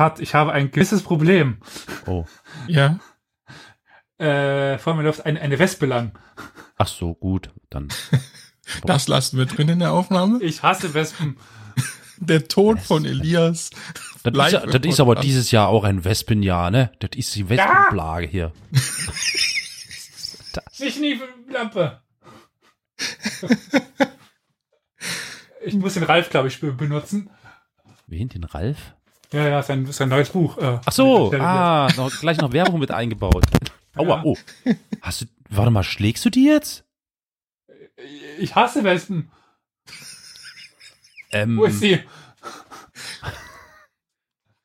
Cut, ich habe ein gewisses Problem. Oh. Ja. Äh, vor mir läuft eine, eine Wespe lang. Ach so, gut. Dann. Das lassen wir drin in der Aufnahme. Ich hasse Wespen. Der Tod von Elias. Das, ist, das ist aber dieses Jahr auch ein Wespenjahr, ne? Das ist die Wespenplage hier. Nicht nie Lampe. Ich muss den Ralf, glaube ich, be- benutzen. Wen, den Ralf? Ja, ja, sein, sein neues Buch. Äh, Ach so, ah, noch, gleich noch Werbung mit eingebaut. Aua, Ja. oh. Hast du, warte mal, schlägst du die jetzt? Ich hasse Wespen. Ähm, Wo ist sie?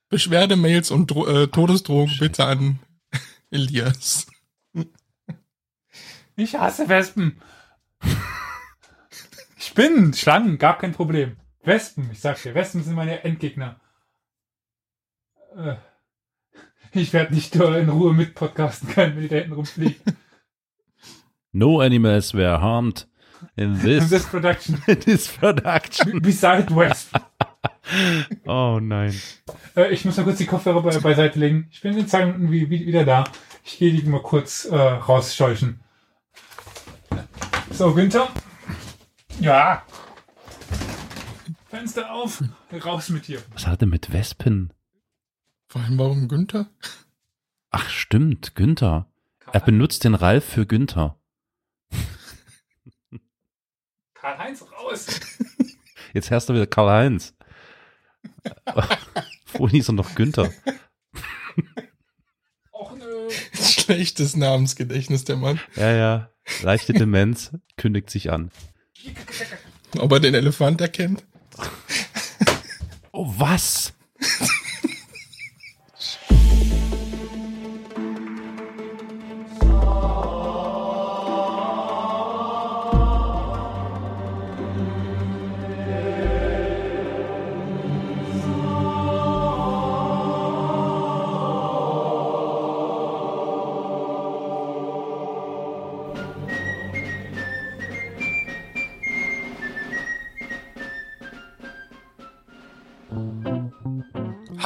Beschwerdemails und Dro äh, Todesdrohungen bitte an Elias. Ich hasse Wespen. Spinnen, Schlangen, gar kein Problem. Wespen, ich sag dir, Wespen sind meine Endgegner. Äh, Ich werde nicht in Ruhe mit podcasten können, wenn die da hinten rumfliegen. no animals were harmed in this, This production. this production. Beside Wespen. Oh nein. Äh, ich muss mal kurz die Kopfhörer be beiseite legen. Ich bin in zwei Minuten wie, wie, wieder da. Ich gehe die mal kurz äh, rausscheuchen. So, Günther. Ja. Fenster auf. Raus mit dir. Was hat er mit Wespen? Vor allem warum Günther? Ach, stimmt, Günther. Er benutzt den Ralf für Günther. Karl-Heinz, raus. Jetzt herrscht er wieder Karl-Heinz. Vorhin hieß er noch Günther. Och nö. Schlechtes Namensgedächtnis, der Mann. Ja, ja. Leichte Demenz kündigt sich an. Ob er den Elefant erkennt? Oh, was?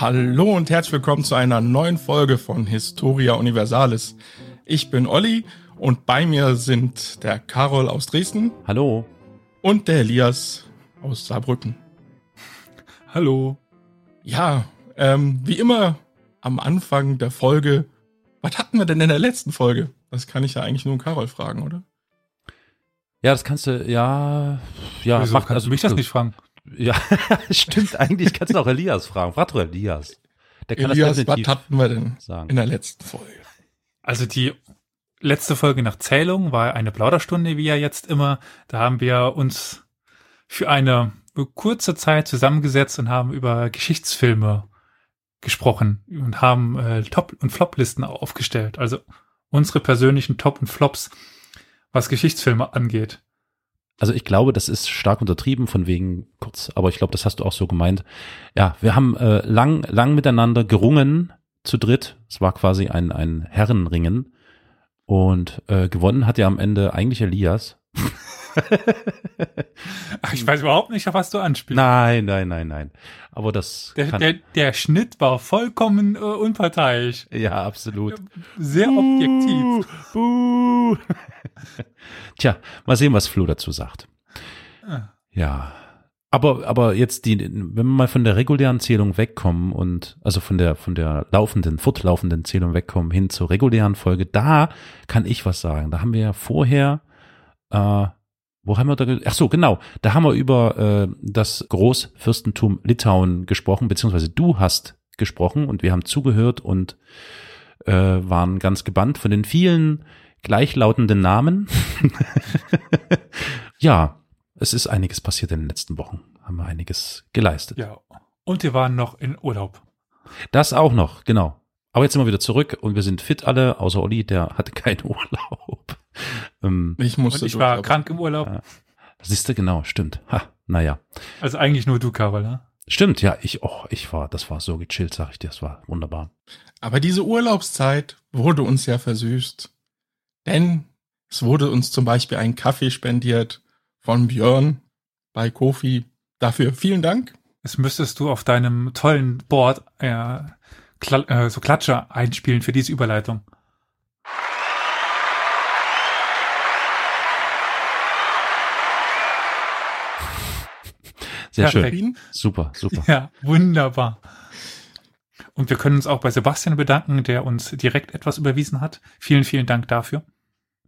Hallo und herzlich willkommen zu einer neuen Folge von Historia Universalis. Ich bin Olli und bei mir sind der Karol aus Dresden Hallo. und der Elias aus Saarbrücken. Hallo. Ja, ähm, wie immer am Anfang der Folge, was hatten wir denn in der letzten Folge? Das kann ich ja eigentlich nur Karol fragen, oder? Ja, das kannst du, ja, ja, Wieso mach, kannst du mich das nicht fragen? Ja, stimmt, eigentlich kannst du auch Elias fragen. Frag doch Elias. Der kann Elias, das was hatten wir denn sagen. in der letzten Folge? Also die letzte Folge nach Zählung war eine Plauderstunde, wie ja jetzt immer. Da haben wir uns für eine kurze Zeit zusammengesetzt und haben über Geschichtsfilme gesprochen und haben äh, Top- und Flop-Listen aufgestellt. Also unsere persönlichen Top- und Flops, was Geschichtsfilme angeht. Also ich glaube, das ist stark untertrieben von wegen kurz, aber ich glaube, das hast du auch so gemeint. Ja, wir haben äh, lang, lang miteinander gerungen zu dritt. Es war quasi ein, ein Herrenringen. Und äh, gewonnen hat ja am Ende eigentlich Elias. Ach, ich weiß überhaupt nicht, auf was du anspielst. Nein, nein, nein, nein. Aber das Der, der, der Schnitt war vollkommen äh, unparteiisch. ja, absolut. Sehr objektiv. Buh. Tja, mal sehen, was Flo dazu sagt. Ah. Ja. Aber, aber jetzt die, wenn wir mal von der regulären Zählung wegkommen und, also von der, von der laufenden, fortlaufenden Zählung wegkommen hin zur regulären Folge, da kann ich was sagen. Da haben wir ja vorher, äh, wo haben wir da, ach so, genau, da haben wir über äh, das Großfürstentum Litauen gesprochen, beziehungsweise du hast gesprochen und wir haben zugehört und äh, waren ganz gebannt von den vielen gleichlautenden Namen. ja, es ist einiges passiert in den letzten Wochen. Haben wir einiges geleistet. Ja. Und wir waren noch in Urlaub. Das auch noch, genau. Aber jetzt sind wir wieder zurück und wir sind fit alle, außer Olli, der hatte keinen Urlaub. ähm, Ich musste Und ich war krank im Urlaub. Ja. siehst du, genau, stimmt. Ha, naja. Also eigentlich nur du, Karol, ne? Stimmt, ja, ich, oh, ich war, das war so gechillt, sag ich dir, das war wunderbar. Aber diese Urlaubszeit wurde uns ja versüßt. Denn es wurde uns zum Beispiel ein Kaffee spendiert von Björn bei Kofi. Dafür vielen Dank. Es müsstest du auf deinem tollen Board äh, Kla äh, so Klatscher einspielen für diese Überleitung. Sehr Perfekt. schön. Super, super. Ja, wunderbar. Und wir können uns auch bei Sebastian bedanken, der uns direkt etwas überwiesen hat. Vielen, vielen Dank dafür.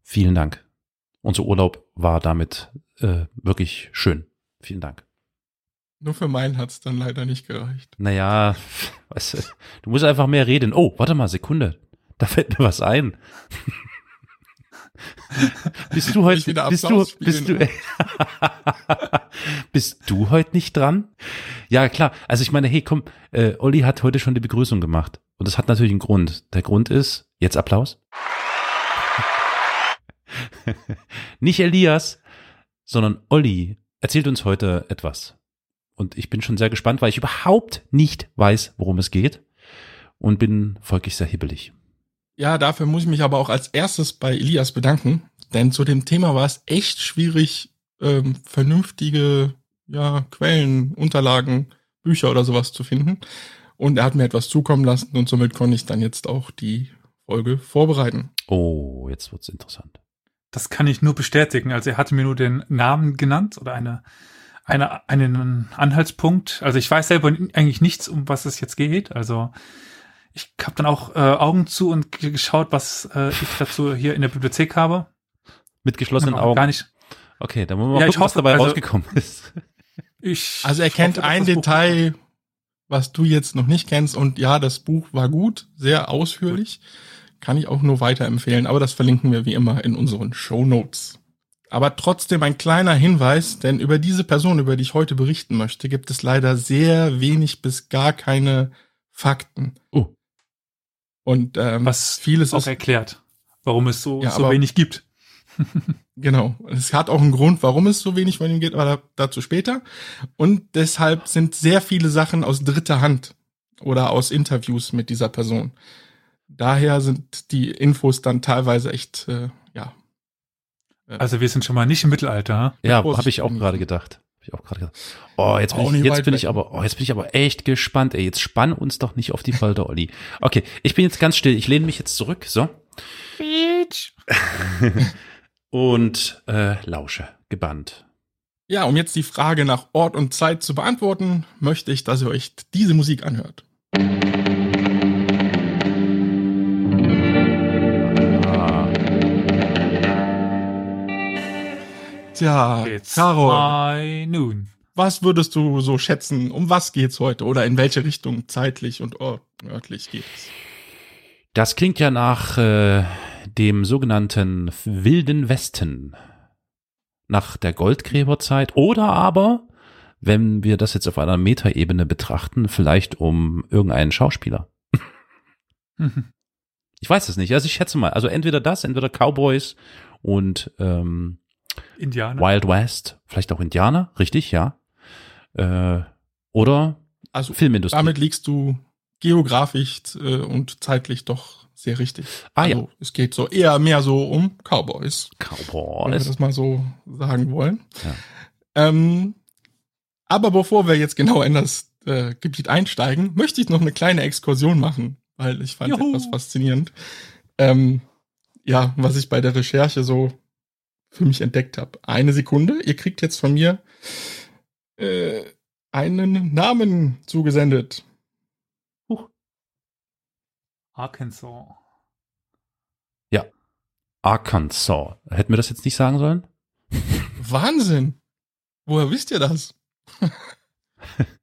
Vielen Dank. Unser Urlaub war damit äh, wirklich schön. Vielen Dank. Nur für meinen hat's dann leider nicht gereicht. Naja, weißt du, du musst einfach mehr reden. Oh, warte mal, Sekunde. Da fällt mir was ein. Bist du heute, bist du, bist du, bist du heute nicht dran? Ja, klar. Also ich meine, hey, komm, äh, Olli hat heute schon die Begrüßung gemacht. Und das hat natürlich einen Grund. Der Grund ist, jetzt Applaus. nicht Elias, sondern Olli erzählt uns heute etwas. Und ich bin schon sehr gespannt, weil ich überhaupt nicht weiß, worum es geht. Und bin folglich sehr hibbelig. Ja, dafür muss ich mich aber auch als erstes bei Elias bedanken, denn zu dem Thema war es echt schwierig, ähm, vernünftige ja, Quellen, Unterlagen, Bücher oder sowas zu finden. Und er hat mir etwas zukommen lassen und somit konnte ich dann jetzt auch die Folge vorbereiten. Oh, jetzt wird's interessant. Das kann ich nur bestätigen. Also er hatte mir nur den Namen genannt oder eine, eine, einen Anhaltspunkt. Also ich weiß selber eigentlich nichts, um was es jetzt geht. Also ich habe dann auch äh, Augen zu und ge- geschaut, was äh, ich dazu hier in der Bibliothek habe. Mit geschlossenen Aber Augen. Gar nicht. Okay, dann wollen wir mal Ja, ich gucken, was hoffe, dabei also- rausgekommen ist. Ich Also er kennt hoffe, ein Buch- Detail, was du jetzt noch nicht kennst. Und ja, das Buch war gut, sehr ausführlich. Kann ich auch nur weiterempfehlen. Aber das verlinken wir wie immer in unseren Show Notes. Aber trotzdem ein kleiner Hinweis, denn über diese Person, über die ich heute berichten möchte, gibt es leider sehr wenig bis gar keine Fakten. Oh. Und ähm, Was vieles auch ist erklärt, warum es so, Ja, so aber- wenig gibt. Genau. Es hat auch einen Grund, warum es so wenig von ihm geht, aber da- dazu später. Und deshalb sind sehr viele Sachen aus dritter Hand oder aus Interviews mit dieser Person. Daher sind die Infos dann teilweise echt, äh, ja. Also wir sind schon mal nicht im Mittelalter. Ja, habe ich auch gerade gedacht. Hab ich auch gerade. Oh, jetzt bin, Auch ich, jetzt bin ich aber, oh, jetzt bin ich aber echt gespannt. Ey, jetzt spann uns doch nicht auf die Folter, Olli. Okay, ich bin jetzt ganz still. Ich lehne mich jetzt zurück, so und äh, lausche gebannt. Ja, um jetzt die Frage nach Ort und Zeit zu beantworten, möchte ich, dass ihr euch diese Musik anhört. Tja, It's Carol, high noon. was würdest du so schätzen? Um was geht's heute? Oder in welche Richtung zeitlich und örtlich geht es? das klingt ja nach äh, dem sogenannten Wilden Westen. Nach der Goldgräberzeit oder aber, wenn wir das jetzt auf einer Metaebene betrachten, vielleicht um irgendeinen Schauspieler. Mhm. Ich weiß es nicht. Also ich schätze mal, also entweder das, entweder Cowboys und ähm, Indianer. Wild West, vielleicht auch Indianer, richtig, ja. Äh, oder Also Filmindustrie. damit liegst du geografisch äh, und zeitlich doch sehr richtig. Ah, ja. also, es geht so eher mehr so um Cowboys, wenn wir Cowboys. das mal so sagen wollen. Ja. Ähm, aber bevor wir jetzt genau in das äh, Gebiet einsteigen, möchte ich noch eine kleine Exkursion machen, weil ich fand Juhu. etwas faszinierend. Ähm, ja, was ich bei der Recherche so für mich entdeckt habe. Eine Sekunde, ihr kriegt jetzt von mir äh, einen Namen zugesendet. Arkansas. Arkansas. Hätten wir das jetzt nicht sagen sollen? Wahnsinn! Woher wisst ihr das?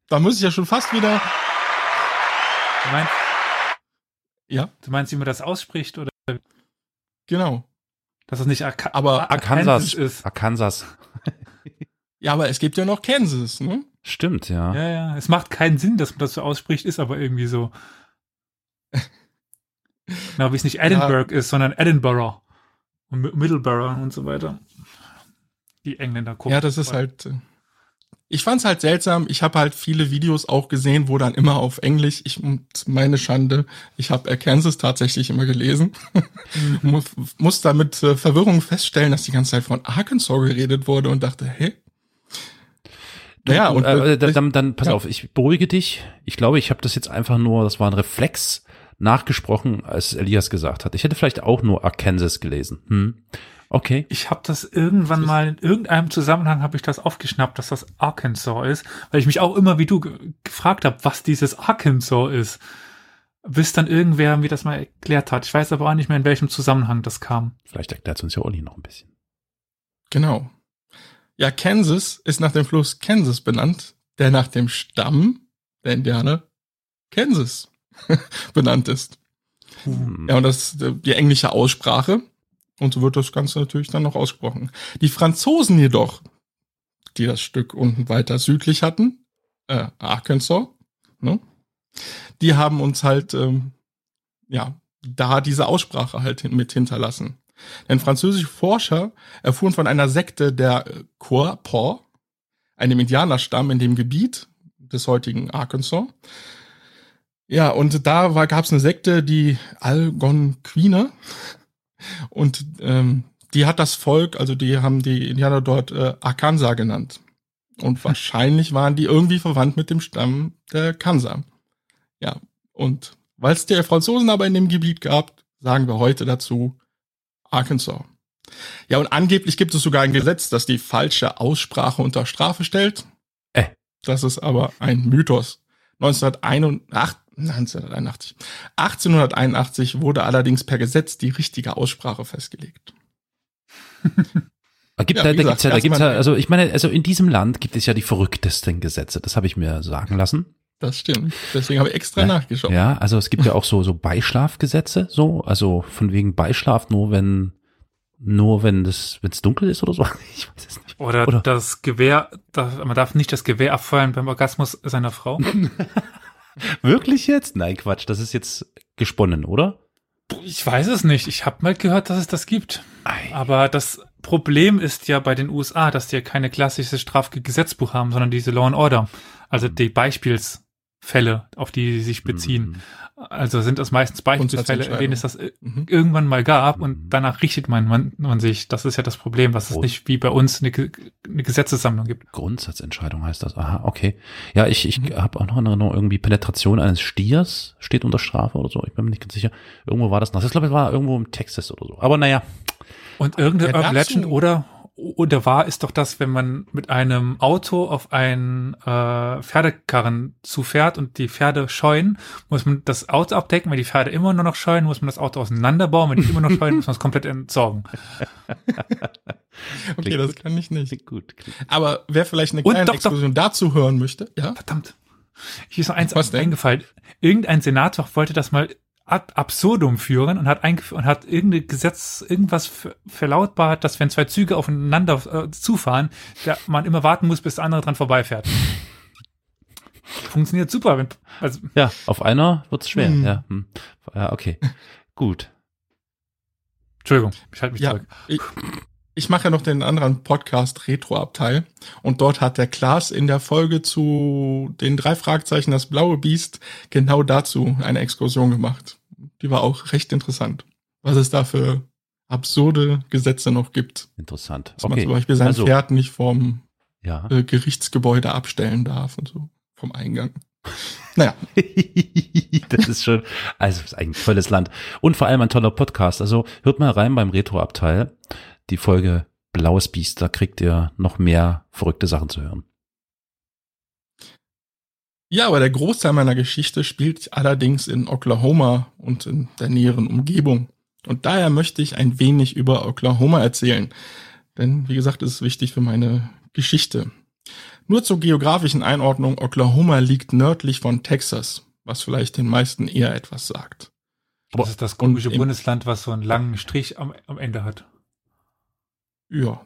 da muss ich ja schon fast wieder. Du meinst, Ja, du meinst, wie man das ausspricht oder genau. Dass es nicht Arka Aber Arkansas. ist? Arkansas. Ja, aber es gibt ja noch Kansas, ne? Stimmt, ja. Ja, ja. Es macht keinen Sinn, dass man das so ausspricht, ist aber irgendwie so. Genau, wie es nicht Edinburgh ist, sondern Edinburgh. Und Mi- Middleborough und so weiter. Die Engländer gucken. Ja, das ist halt. äh, Ich fand's halt seltsam. Ich habe halt viele Videos auch gesehen, wo dann immer auf Englisch. Ich und meine Schande, ich habe Kansas tatsächlich immer gelesen. muss, muss da mit äh, Verwirrung feststellen, dass die ganze Zeit von Arkansas geredet wurde und dachte, hä? Naja, und äh, äh, dann, dann pass ja. auf, ich beruhige dich. Ich glaube, ich habe das jetzt einfach nur, das war ein Reflex nachgesprochen, als Elias gesagt hat. Ich hätte vielleicht auch nur Arkansas gelesen. Hm. Okay. Ich habe das irgendwann mal in irgendeinem Zusammenhang habe ich das aufgeschnappt, dass das Arkansas ist, weil ich mich auch immer wie du ge gefragt habe, was dieses Arkansas ist. Bis dann irgendwer mir das mal erklärt hat. Ich weiß aber auch nicht mehr, in welchem Zusammenhang das kam. Vielleicht erklärt uns ja Olli noch ein bisschen. Genau. Ja, Kansas ist nach dem Fluss Kansas benannt, der nach dem Stamm der Indianer Kansas benannt ist. Hm. Ja, und das ist die englische Aussprache. Und so wird das Ganze natürlich dann noch ausgesprochen. Die Franzosen jedoch, die das Stück unten weiter südlich hatten, äh, Arkansas, ne? die haben uns halt, ähm, ja, da diese Aussprache halt mit hinterlassen. Denn französische Forscher erfuhren von einer Sekte der äh, Quapaw, einem Indianerstamm in dem Gebiet des heutigen Arkansas. Ja, und da war, gab's eine Sekte, die Algonquiner. Und ähm, die hat das Volk, also die haben die Indianer dort äh, Arkansas genannt. Und wahrscheinlich waren die irgendwie verwandt mit dem Stamm der Kansa. Ja, und weil es der Franzosen aber in dem Gebiet gab, sagen wir heute dazu Arkansas. Ja, und angeblich gibt es sogar ein Gesetz, das die falsche Aussprache unter Strafe stellt. Äh. Das ist aber ein Mythos. 1981, 1981. 1881 wurde allerdings per Gesetz die richtige Aussprache festgelegt. Da gibt, Ja, da, da gesagt, gibt's ja, da gibt's ja, also ich meine, also in diesem Land gibt es ja die verrücktesten Gesetze. Das habe ich mir sagen lassen. Das stimmt. Deswegen habe ich extra Ja. nachgeschaut. Ja, also es gibt ja auch so so Beischlafgesetze, so also von wegen Beischlaf nur wenn nur wenn das wenn es dunkel ist oder so. Ich weiß es nicht. Oder, Oder- das Gewehr, das, man darf nicht das Gewehr abfeuern beim Orgasmus seiner Frau. Wirklich jetzt? Nein, Quatsch. Das ist jetzt gesponnen, oder? Ich weiß es nicht. Ich habe mal gehört, dass es das gibt. Ei. Aber das Problem ist ja bei den USA, dass die ja keine klassische Strafgesetzbuch haben, sondern diese Law and Order. Also die Beispielsfälle, auf die sie sich beziehen. Mhm. Also sind das meistens Beispielsfälle, in denen es das i- Mhm. irgendwann mal gab Mhm. und danach richtet man, man, man sich. Das ist ja das Problem, dass es nicht wie bei uns eine, eine Gesetzessammlung gibt. Grundsatzentscheidung heißt das. Aha, okay. Ja, ich, ich Mhm. habe auch noch in Erinnerung, irgendwie Penetration eines Stiers steht unter Strafe oder so. Ich bin mir nicht ganz sicher. Irgendwo war das noch. Ich glaube, es war irgendwo im Texas oder so. Aber naja, Und irgendeine Ja, Urban Legend oder oder wahr ist doch das, wenn man mit einem Auto auf einen äh, Pferdekarren zufährt und die Pferde scheuen, muss man das Auto abdecken. Wenn die Pferde immer nur noch scheuen, muss man das Auto auseinanderbauen. Wenn die immer noch scheuen, muss man es komplett entsorgen. Okay, Klingt das gut. kann ich nicht. klingt gut. Klingt. Aber wer vielleicht eine kleine doch, doch. Explosion dazu hören möchte, ja? Verdammt. Hier ist noch eins Was denn? eingefallen. Irgendein Senator wollte das mal ad absurdum führen und hat und hat irgendein Gesetz, irgendwas ver- verlautbart, dass wenn zwei Züge aufeinander äh, zufahren, der, man immer warten muss, bis der andere dran vorbeifährt. Funktioniert super. Wenn, also, Ja, auf einer wird's schwer. Hm. Ja, hm. ja, okay. Gut. Entschuldigung, ich halte mich Ja, zurück. ich, ich mache ja noch den anderen Podcast Retro-Abteil und dort hat der Klaas in der Folge zu den drei Fragezeichen das blaue Biest genau dazu eine Exkursion gemacht. Die war auch recht interessant, was es da für absurde Gesetze noch gibt. Interessant. Dass man Okay. zum Beispiel sein also, Pferd nicht vom ja. äh, Gerichtsgebäude abstellen darf und so, vom Eingang. Naja, das ist schon, also ist ein tolles Land. Und vor allem ein toller Podcast. Also hört mal rein beim Retro-Abteil. Die Folge Blaues Biest, da kriegt ihr noch mehr verrückte Sachen zu hören. Ja, aber der Großteil meiner Geschichte spielt allerdings in Oklahoma und in der näheren Umgebung. Und daher möchte ich ein wenig über Oklahoma erzählen. Denn, wie gesagt, es ist wichtig für meine Geschichte. Nur zur geografischen Einordnung, Oklahoma liegt nördlich von Texas, was vielleicht den meisten eher etwas sagt. Das ist das komische Bundesland, was so einen langen Strich am, am Ende hat. Ja.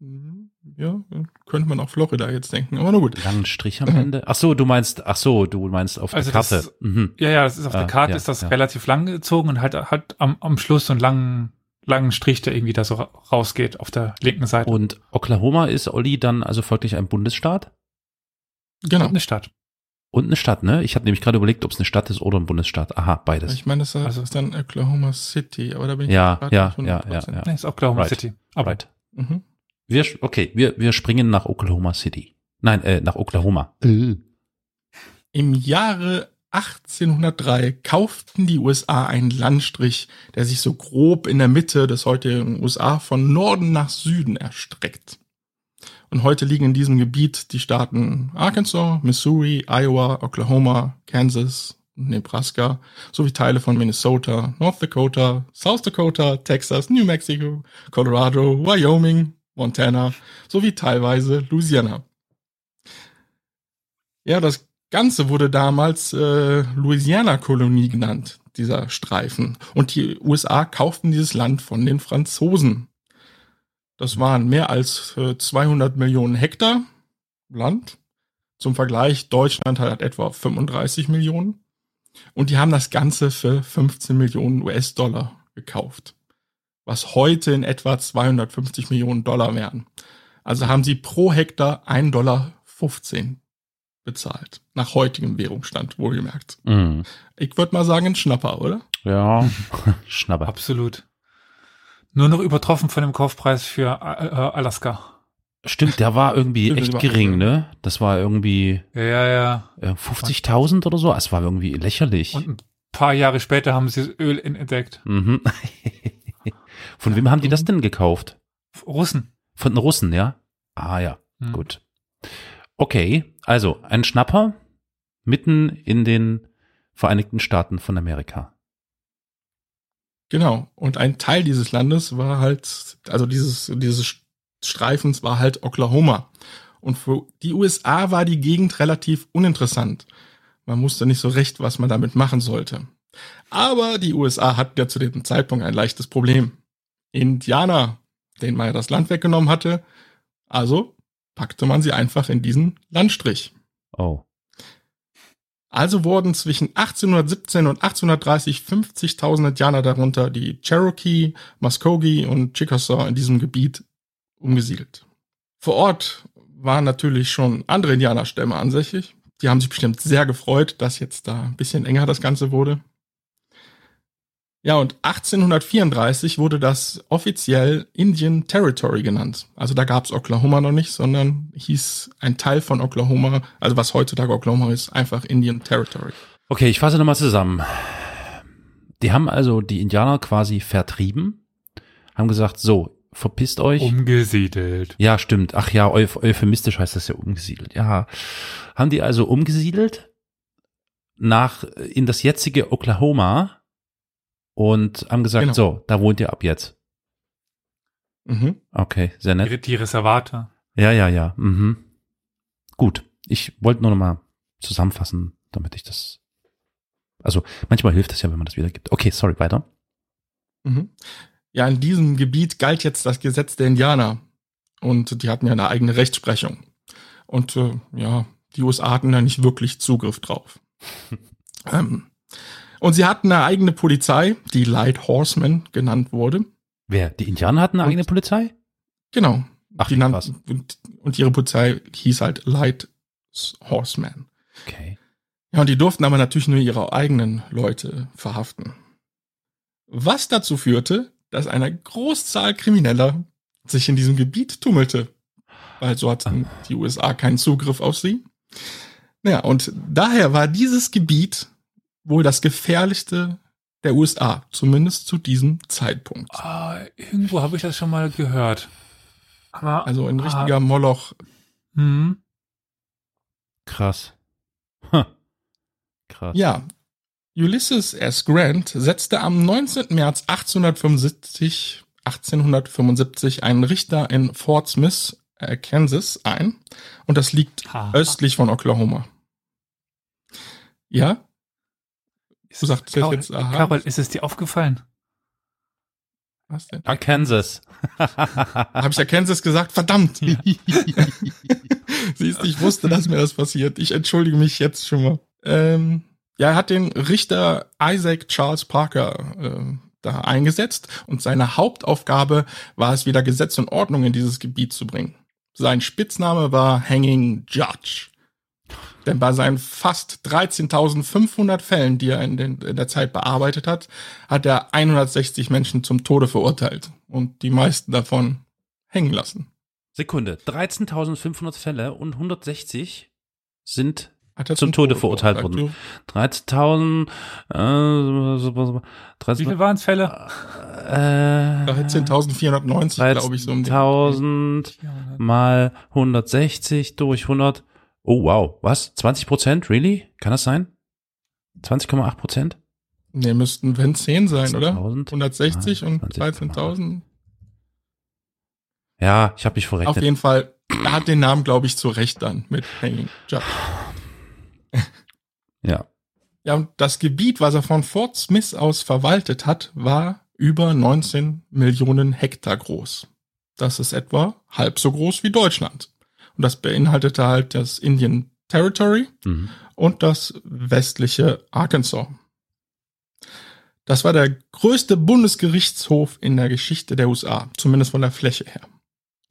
Mhm. Ja, könnte man auch Florida jetzt denken, aber nur gut. Langen Strich am Ende. Ach so, du meinst, ach so, du meinst auf Also der das Karte. ist- Mhm. Ja, ja, das ist auf Ah, der Karte ja, ist das ja. relativ lang gezogen und halt hat am, am Schluss so einen langen, langen Strich, der irgendwie da so ra- rausgeht auf der linken Seite. Und Oklahoma ist Olli dann also folglich ein Bundesstaat Genau. eine Stadt. und eine Stadt, ne? Ich habe nämlich gerade überlegt, ob es eine Stadt ist oder ein Bundesstaat. Aha, beides. Ich meine, das ist Also- dann Oklahoma City, aber da bin ich Ja, ja, nicht ja, 100%. ja, Nee, ist Oklahoma Right. City. Aber Right. Mhm. Wir, okay, wir, wir springen nach Oklahoma City. Nein, äh, nach Oklahoma. Im Jahre 1803 kauften die USA einen Landstrich, der sich so grob in der Mitte des heutigen USA von Norden nach Süden erstreckt. Und heute liegen in diesem Gebiet die Staaten Arkansas, Missouri, Iowa, Oklahoma, Kansas, Nebraska sowie Teile von Minnesota, North Dakota, South Dakota, Texas, New Mexico, Colorado, Wyoming, Montana sowie teilweise Louisiana. Ja, das Ganze wurde damals äh, Louisiana-Kolonie genannt, dieser Streifen. Und die USA kauften dieses Land von den Franzosen. Das waren mehr als äh, 200 Millionen Hektar Land. Zum Vergleich, Deutschland hat etwa 35 Millionen. Und die haben das Ganze für 15 Millionen US-Dollar gekauft. Was heute in etwa 250 Millionen Dollar wären. Also haben sie pro Hektar 1,15 Dollar bezahlt. Nach heutigem Währungsstand, wohlgemerkt. Mhm. Ich würde mal sagen, ein Schnapper, oder? Ja, Schnapper. Absolut. Nur noch übertroffen von dem Kaufpreis für äh, Alaska. Stimmt, der war irgendwie echt gering, ne? Das war irgendwie Ja, ja, ja. äh, 50.000 oder so. Es war irgendwie lächerlich. Und ein paar Jahre später haben sie das Öl entdeckt. Mhm. Von wem haben die das denn gekauft? Russen. Von den Russen, ja? Ah ja, Hm. gut. Okay, also ein Schnapper mitten in den Vereinigten Staaten von Amerika. Genau. Und ein Teil dieses Landes war halt, also dieses, dieses Streifens war halt Oklahoma. Und für die USA war die Gegend relativ uninteressant. Man wusste nicht so recht, was man damit machen sollte. Aber die USA hatten ja zu dem Zeitpunkt ein leichtes Problem. Indianer, denen man ja das Land weggenommen hatte. Also packte man sie einfach in diesen Landstrich. Oh. Also wurden zwischen 1817 und 1830 50.000 Indianer darunter die Cherokee, Muskogee und Chickasaw in diesem Gebiet umgesiedelt. Vor Ort waren natürlich schon andere Indianerstämme ansässig. Die haben sich bestimmt sehr gefreut, dass jetzt da ein bisschen enger das Ganze wurde. Ja, und 1834 wurde das offiziell Indian Territory genannt. Also da gab's Oklahoma noch nicht, sondern hieß ein Teil von Oklahoma, also was heutzutage Oklahoma ist, einfach Indian Territory. Okay, ich fasse nochmal zusammen. Die haben also die Indianer quasi vertrieben, haben gesagt, so, verpisst euch. Umgesiedelt. Ja, stimmt. Ach ja, euph euphemistisch heißt das ja umgesiedelt. Ja. Haben die also umgesiedelt nach in das jetzige Oklahoma und haben gesagt, Genau. so, da wohnt ihr ab jetzt. Mhm. Okay, sehr nett. Die, die Reservate. Ja, ja, ja. Mhm. Gut. Ich wollte nur noch mal zusammenfassen, damit ich das. Also manchmal hilft es ja, wenn man das wiedergibt. Okay, sorry, weiter. Mhm. Ja, in diesem Gebiet galt jetzt das Gesetz der Indianer. Und die hatten ja eine eigene Rechtsprechung. Und äh, ja, die USA hatten da nicht wirklich Zugriff drauf. ähm, und sie hatten eine eigene Polizei, die Light Horsemen genannt wurde. Wer? Die Indianer hatten eine Und- eigene Polizei? Genau. Ach, die nannten, und, und ihre Polizei hieß halt Light Horsemen. Okay. Ja, und die durften aber natürlich nur ihre eigenen Leute verhaften. Was dazu führte, dass eine Großzahl Krimineller sich in diesem Gebiet tummelte. Weil so hatten die USA keinen Zugriff auf sie. Naja, und daher war dieses Gebiet wohl das gefährlichste der USA, zumindest zu diesem Zeitpunkt. Ah, irgendwo habe ich das schon mal gehört. Aber Also ein ah, richtiger Moloch. hm, Krass. Huh. Krass. Ja, Ulysses S. Grant setzte am 19. März 1875, 1875 einen Richter in Fort Smith, äh, Kansas ein. Und das liegt ha. östlich von Oklahoma. Ja? Du sagtest Carol, jetzt, aha. Carol, ist es dir aufgefallen? Was denn? Ah, Kansas. Habe ich ja Kansas gesagt? Verdammt! Ja. Siehst du, ich wusste, dass mir das passiert. Ich entschuldige mich jetzt schon mal. Ähm, ja, er hat den Richter Isaac Charles Parker äh, da eingesetzt und seine Hauptaufgabe war es, wieder Gesetz und Ordnung in dieses Gebiet zu bringen. Sein Spitzname war Hanging Judge. Denn bei seinen fast 13.500 Fällen, die er in, den, in der Zeit bearbeitet hat, hat er 160 Menschen zum Tode verurteilt und die meisten davon hängen lassen. Sekunde. 13.500 Fälle und 160 sind Hat er zum Tode verurteilt worden. 13.000, äh, so- so- so- Wie 13, viele waren es Fälle? äh, 13.490, glaube ich, so um den. 13.000 mal 160 durch 100. Oh, wow. Was? 20 Prozent? Really? Kann das sein? 20,8 Prozent? Nee, müssten, wenn 10 sein, oder? 1000? 160 und 20. 13.000. Ja, ich habe mich Auf verrechnet. jeden Fall, er hat den Namen, glaube ich, zu Recht dann mit Hanging Judge. Ja. Ja, und das Gebiet, was er von Fort Smith aus verwaltet hat, war über 19 Millionen Hektar groß. Das ist etwa halb so groß wie Deutschland. Und das beinhaltete halt das Indian Territory Mhm. und das westliche Arkansas. Das war der größte Bundesgerichtshof in der Geschichte der USA, zumindest von der Fläche her.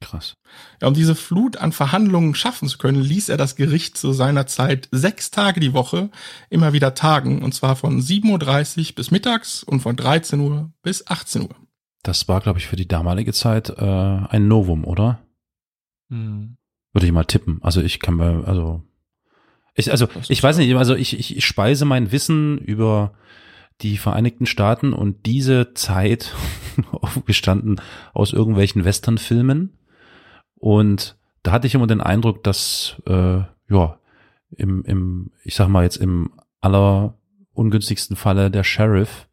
Krass. Ja, um diese Flut an Verhandlungen schaffen zu können, ließ er das Gericht zu seiner Zeit sechs Tage die Woche immer wieder tagen, und zwar von 7.30 Uhr bis mittags und von 13 Uhr bis 18 Uhr. Das war, glaube ich, für die damalige Zeit äh, ein Novum, oder? Hm. Würde ich mal tippen. Also ich kann mir, also ich, also ich weiß nicht, also ich, ich, ich speise mein Wissen über die Vereinigten Staaten und diese Zeit aufgestanden aus irgendwelchen Westernfilmen. Und da hatte ich immer den Eindruck, dass äh, ja im, im, ich sag mal jetzt im allerungünstigsten Falle der Sheriff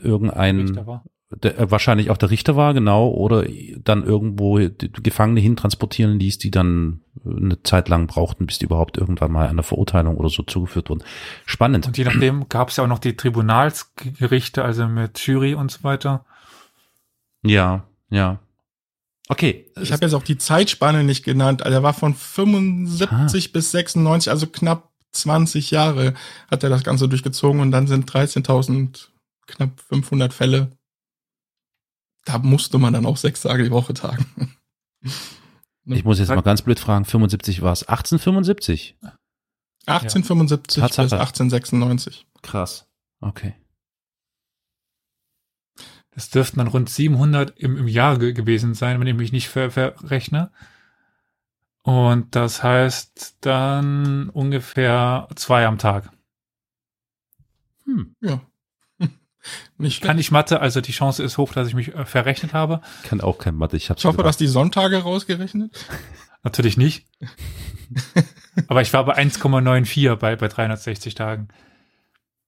irgendein Richter war. Der, äh, wahrscheinlich auch der Richter war, genau, oder dann irgendwo die Gefangene hintransportieren ließ, die dann äh, eine Zeit lang brauchten, bis die überhaupt irgendwann mal einer Verurteilung oder so zugeführt wurden. Spannend. Und je nachdem gab es ja auch noch die Tribunalsgerichte, also mit Jury und so weiter. Ja, ja. Okay. Ich habe jetzt auch die Zeitspanne nicht genannt. Also er war von 75 bis 96, also knapp 20 Jahre hat er das Ganze durchgezogen und dann sind 13.000, knapp 500 Fälle. Da musste man dann auch sechs Tage die Woche tagen. ich muss jetzt mal ganz blöd fragen, 75 war es 1875? 1875 Tatsache. bis 1896. Krass. Okay. Das dürften dann rund 700 im, im Jahr ge gewesen sein, wenn ich mich nicht ver verrechne. Und das heißt dann ungefähr zwei am Tag. Hm. Ja. Nicht Kann ich Mathe, also die Chance ist hoch, dass ich mich äh, verrechnet habe. Kann auch kein Mathe. Ich, hab's Ich hoffe, gedacht. dass die Sonntage rausgerechnet. Natürlich nicht. Aber ich war bei 1,94 bei, bei 360 Tagen.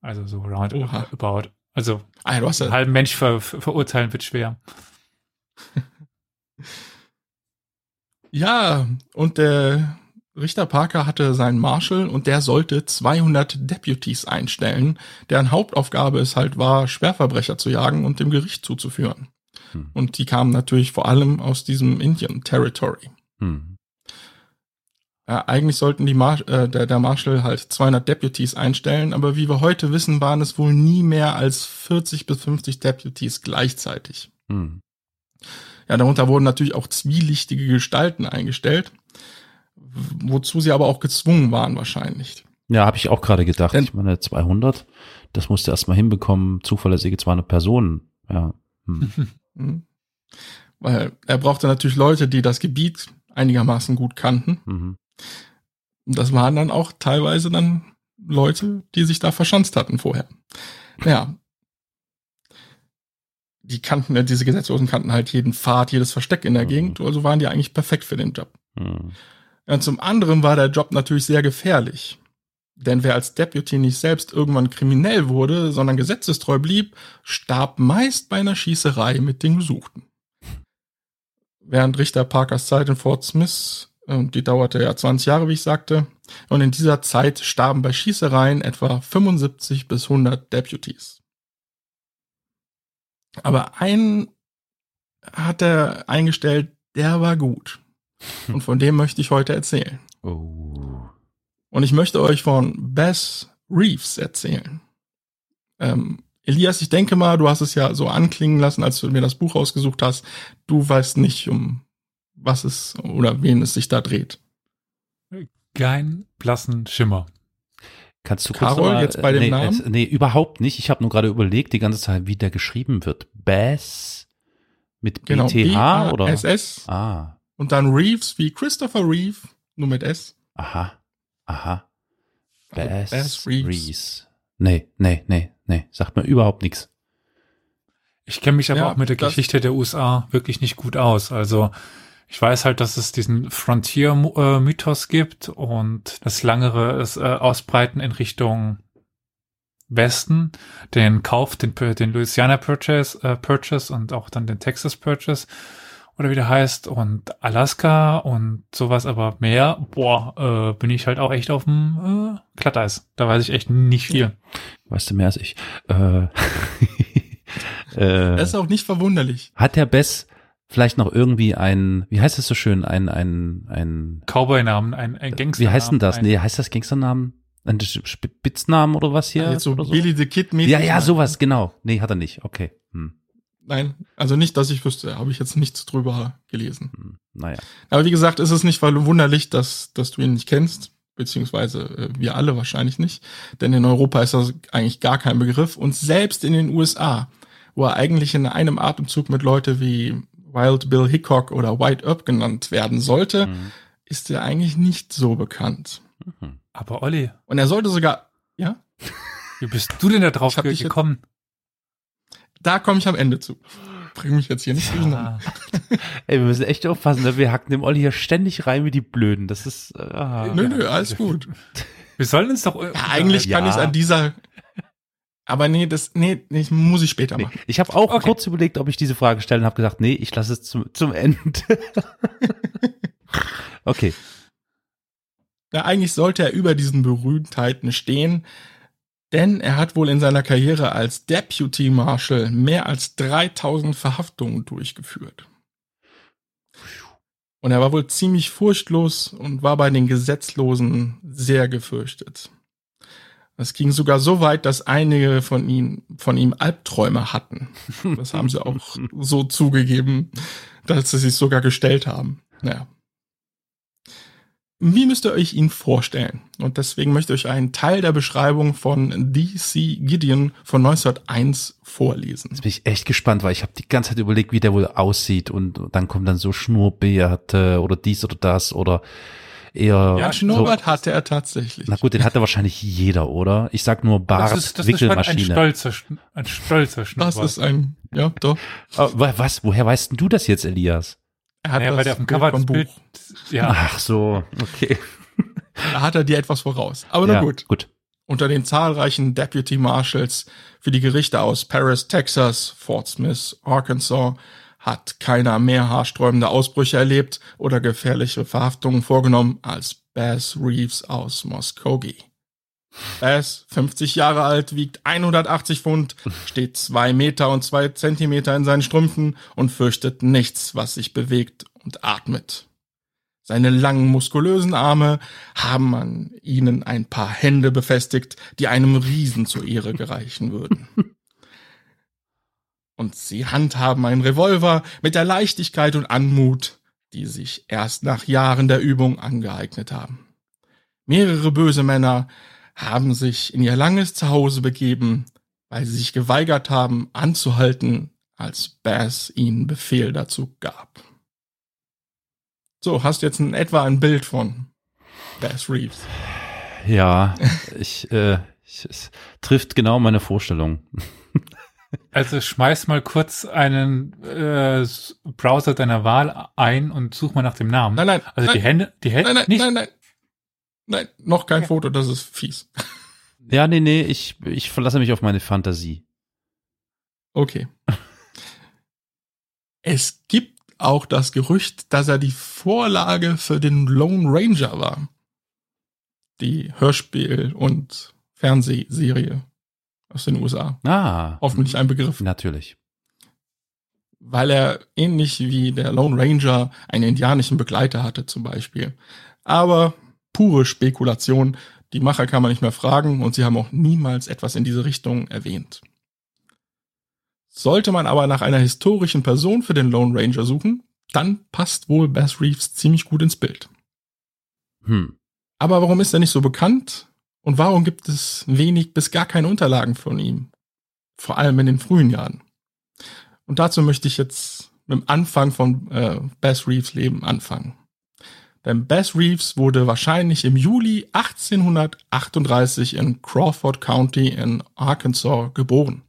Also so round Oha. about. Also Ah, du hast einen halben Mensch ver ver verurteilen wird schwer. ja, und der Richter Parker hatte seinen Marshal und der sollte 200 Deputies einstellen, deren Hauptaufgabe es halt war, Schwerverbrecher zu jagen und dem Gericht zuzuführen. Hm. Und die kamen natürlich vor allem aus diesem Indian Territory. Hm. Ja, eigentlich sollten die Mar äh, der, der Marshal halt 200 Deputies einstellen, aber wie wir heute wissen, waren es wohl nie mehr als 40 bis 50 Deputies gleichzeitig. Hm. Ja, darunter wurden natürlich auch zwielichtige Gestalten eingestellt, wozu sie aber auch gezwungen waren wahrscheinlich. Ja, habe ich auch gerade gedacht. Denn- ich meine, 200, das musste erst mal hinbekommen, zuverlässige 200 Personen. Ja. Hm. Mhm. Weil er brauchte natürlich Leute, die das Gebiet einigermaßen gut kannten. Mhm. Und das waren dann auch teilweise dann Leute, die sich da verschanzt hatten vorher. Ja. Die kannten, ja, diese Gesetzlosen kannten halt jeden Pfad, jedes Versteck in der Mhm. Gegend, also waren die eigentlich perfekt für den Job. Hm. Und zum anderen war der Job natürlich sehr gefährlich. Denn wer als Deputy nicht selbst irgendwann kriminell wurde, sondern gesetzestreu blieb, starb meist bei einer Schießerei mit den Gesuchten. Während Richter Parkers Zeit in Fort Smith, äh, die dauerte ja 20 Jahre, wie ich sagte, und in dieser Zeit starben bei Schießereien etwa 75 bis 100 Deputies. Aber einen hat er eingestellt, der war gut. Und von dem möchte ich heute erzählen. Oh. Und ich möchte euch von Bess Reeves erzählen. Ähm, Elias, ich denke mal, du hast es ja so anklingen lassen, als du mir das Buch ausgesucht hast. Du weißt nicht, um was es oder wen es sich da dreht. Kein blassen Schimmer. Kannst du kurz Carol, noch mal, jetzt bei dem nee, Namen? nee, überhaupt nicht. Ich habe nur gerade überlegt die ganze Zeit, wie der geschrieben wird. Bass mit Genau. BTH oder? S. Ah, und dann Reeves wie Christopher Reeve, nur mit S. Aha. Aha. Also Bass, Bass Reeves. Reeves. Nee, nee, nee, nee. Sagt mir überhaupt nichts. Ich kenne mich aber Ja, auch mit der Geschichte der USA wirklich nicht gut aus. Also ich weiß halt, dass es diesen Frontier-Mythos gibt und das langere das, äh, Ausbreiten in Richtung Westen, den Kauf, den, den Louisiana Purchase, äh, Purchase und auch dann den Texas Purchase oder wie der heißt und Alaska und sowas, aber mehr, boah, äh, bin ich halt auch echt auf dem äh, Glatteis. Da weiß ich echt nicht viel. Weißt du mehr als ich? Äh, äh, Das ist auch nicht verwunderlich. hat der Bess vielleicht noch irgendwie ein, wie heißt das so schön, ein, ein, ein, Cowboy-Namen, ein, ein Gangster. wie heißt denn das? Ein, Nee, heißt das Gangsternamen? Ein Spitznamen oder was hier? Jetzt so oder Billy the Kid mäßig. Ja, ja, sowas, genau. Nee, hat er nicht. Okay. Hm, Nein, also nicht, dass ich wüsste, habe ich jetzt nichts drüber gelesen. hm, naja. Aber wie gesagt, ist es nicht verwunderlich, dass, dass du ihn nicht kennst, beziehungsweise äh, wir alle wahrscheinlich nicht, denn in Europa ist das eigentlich gar kein Begriff und selbst in den USA, wo er eigentlich in einem Atemzug mit Leute wie Wild Bill Hickok oder White Earp genannt werden sollte, Hm, ist er eigentlich nicht so bekannt. mhm. Aber Olli, Und er sollte sogar, ja, wie bist du denn da drauf Ich hab ge dich jetzt- gekommen? Da komme ich am Ende zu. Bring mich jetzt hier nicht durcheinander. Ah, Ey, wir müssen echt aufpassen, ne? wir hacken dem Olli hier ständig rein wie die Blöden. Das ist, äh, ah. Nö, nö, alles gut. wir sollen uns doch. Ja, eigentlich kann Ja. ich an dieser, aber nee, das, nee, nee, muss ich später Nee, machen. ich habe auch Okay. kurz überlegt, ob ich diese Frage stelle und habe gesagt, nee, ich lasse es zum, zum Ende. okay. Ja, eigentlich sollte er über diesen Berühmtheiten stehen, denn er hat wohl in seiner Karriere als Deputy Marshal mehr als 3000 Verhaftungen durchgeführt. Und er war wohl ziemlich furchtlos und war bei den Gesetzlosen sehr gefürchtet. Es ging sogar so weit, dass einige von ihm, von ihm Albträume hatten. Das haben sie auch so zugegeben, dass sie sich sogar gestellt haben. Naja. Wie müsst ihr euch ihn vorstellen? Und deswegen möchte ich euch einen Teil der Beschreibung von D.C. Gideon von 1901 vorlesen. Jetzt bin ich echt gespannt, weil ich habe die ganze Zeit überlegt, wie der wohl aussieht und dann kommt dann so Schnurrbärte oder dies oder das oder eher Ja, Schnurrbart hatte er tatsächlich. Na gut, den hatte wahrscheinlich jeder, oder? Ich sag nur Bart, das ist, das ist schon ein Wickelmaschine. stolzer, ein stolzer Das Schnurrbart. ist ein, ja, doch. Wa- was? Woher weißt denn du das jetzt, Elias? Er hat ja, weil das der auf dem Cover vom Bild, ja, Ach so, okay. Da hat er dir etwas voraus. Aber na ja, gut. gut. Unter den zahlreichen Deputy Marshals für die Gerichte aus Paris, Texas, Fort Smith, Arkansas hat keiner mehr haarsträubende Ausbrüche erlebt oder gefährliche Verhaftungen vorgenommen als Bass Reeves aus Muskogee. Bass, 50 Jahre alt, wiegt 180 Pfund, steht zwei Meter und zwei Zentimeter in seinen Strümpfen und fürchtet nichts, was sich bewegt und atmet. Seine langen, muskulösen Arme haben an ihnen ein paar Hände befestigt, die einem Riesen zur Ehre gereichen würden. Und sie handhaben einen Revolver mit der Leichtigkeit und Anmut, die sich erst nach Jahren der Übung angeeignet haben. Mehrere böse Männer haben sich in ihr langes Zuhause begeben, weil sie sich geweigert haben, anzuhalten, als Bass ihnen Befehl dazu gab. So, hast jetzt in etwa ein Bild von Bass Reeves. Ja, ich, äh, ich, es trifft genau meine Vorstellung. also schmeiß mal kurz einen äh, Browser deiner Wahl ein und such mal nach dem Namen. Nein, nein, also die nein, Hände, die Hände, nein, nein, nicht. nein, nein. Nein, noch kein Ja. Foto, das ist fies. Ja, nee, nee, ich, ich verlasse mich auf meine Fantasie. Okay. Es gibt auch das Gerücht, dass er die Vorlage für den Lone Ranger war. Die Hörspiel- und Fernsehserie aus den USA. Ah, Hoffentlich ein Begriff. natürlich. Weil er ähnlich wie der Lone Ranger einen indianischen Begleiter hatte zum Beispiel. Aber pure Spekulation. Die Macher kann man nicht mehr fragen und sie haben auch niemals etwas in diese Richtung erwähnt. Sollte man aber nach einer historischen Person für den Lone Ranger suchen, dann passt wohl Bass Reeves ziemlich gut ins Bild. Hm. Aber warum ist er nicht so bekannt? Und warum gibt es wenig bis gar keine Unterlagen von ihm? Vor allem in den frühen Jahren. Und dazu möchte ich jetzt mit dem Anfang von äh, Bass Reeves Leben anfangen. Denn Bass Reeves wurde wahrscheinlich im Juli 1838 in Crawford County in Arkansas geboren.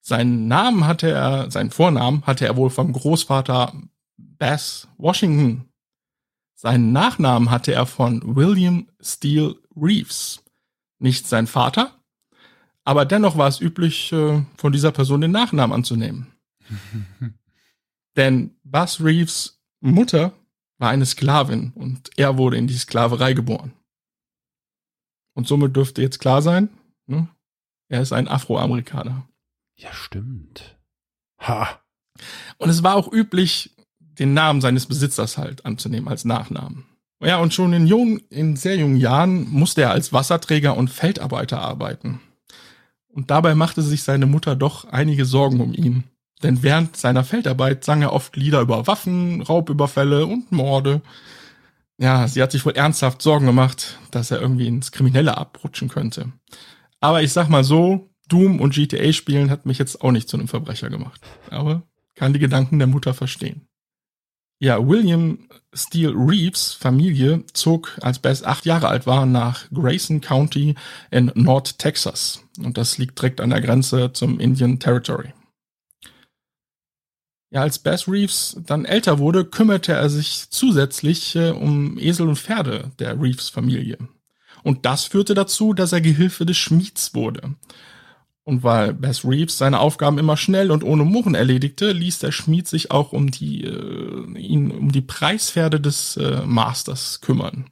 Seinen Namen hatte er, seinen Vornamen hatte er wohl vom Großvater Bass Washington. Seinen Nachnamen hatte er von William Steele Reeves. Nicht sein Vater, aber dennoch war es üblich, äh, von dieser Person den Nachnamen anzunehmen. Denn Bass Reeves Mutter war eine Sklavin und er wurde in die Sklaverei geboren. Und somit dürfte jetzt klar sein, ne? er ist ein Afroamerikaner. Ja, stimmt. Ha. Und es war auch üblich, den Namen seines Besitzers halt anzunehmen als Nachnamen. Ja, und schon in, jungen, in sehr jungen Jahren musste er als Wasserträger und Feldarbeiter arbeiten. Und dabei machte sich seine Mutter doch einige Sorgen um ihn. Denn während seiner Feldarbeit sang er oft Lieder über Waffen, Raubüberfälle und Morde. Ja, sie hat sich wohl ernsthaft Sorgen gemacht, dass er irgendwie ins Kriminelle abrutschen könnte. Aber ich sag mal so, Doom und GTA spielen hat mich jetzt auch nicht zu einem Verbrecher gemacht. Aber kann die Gedanken der Mutter verstehen. Ja, William Steele Reeves Familie zog, als Bess acht Jahre alt war, nach Grayson County in North Texas. Und das liegt direkt an der Grenze zum Indian Territory. Ja, als Bass Reeves dann älter wurde, kümmerte er sich zusätzlich äh, um Esel und Pferde der Reeves-Familie. Und das führte dazu, dass er Gehilfe des Schmieds wurde. Und weil Bass Reeves seine Aufgaben immer schnell und ohne Murren erledigte, ließ der Schmied sich auch um die, äh, ihn um die Preispferde des äh, Masters kümmern.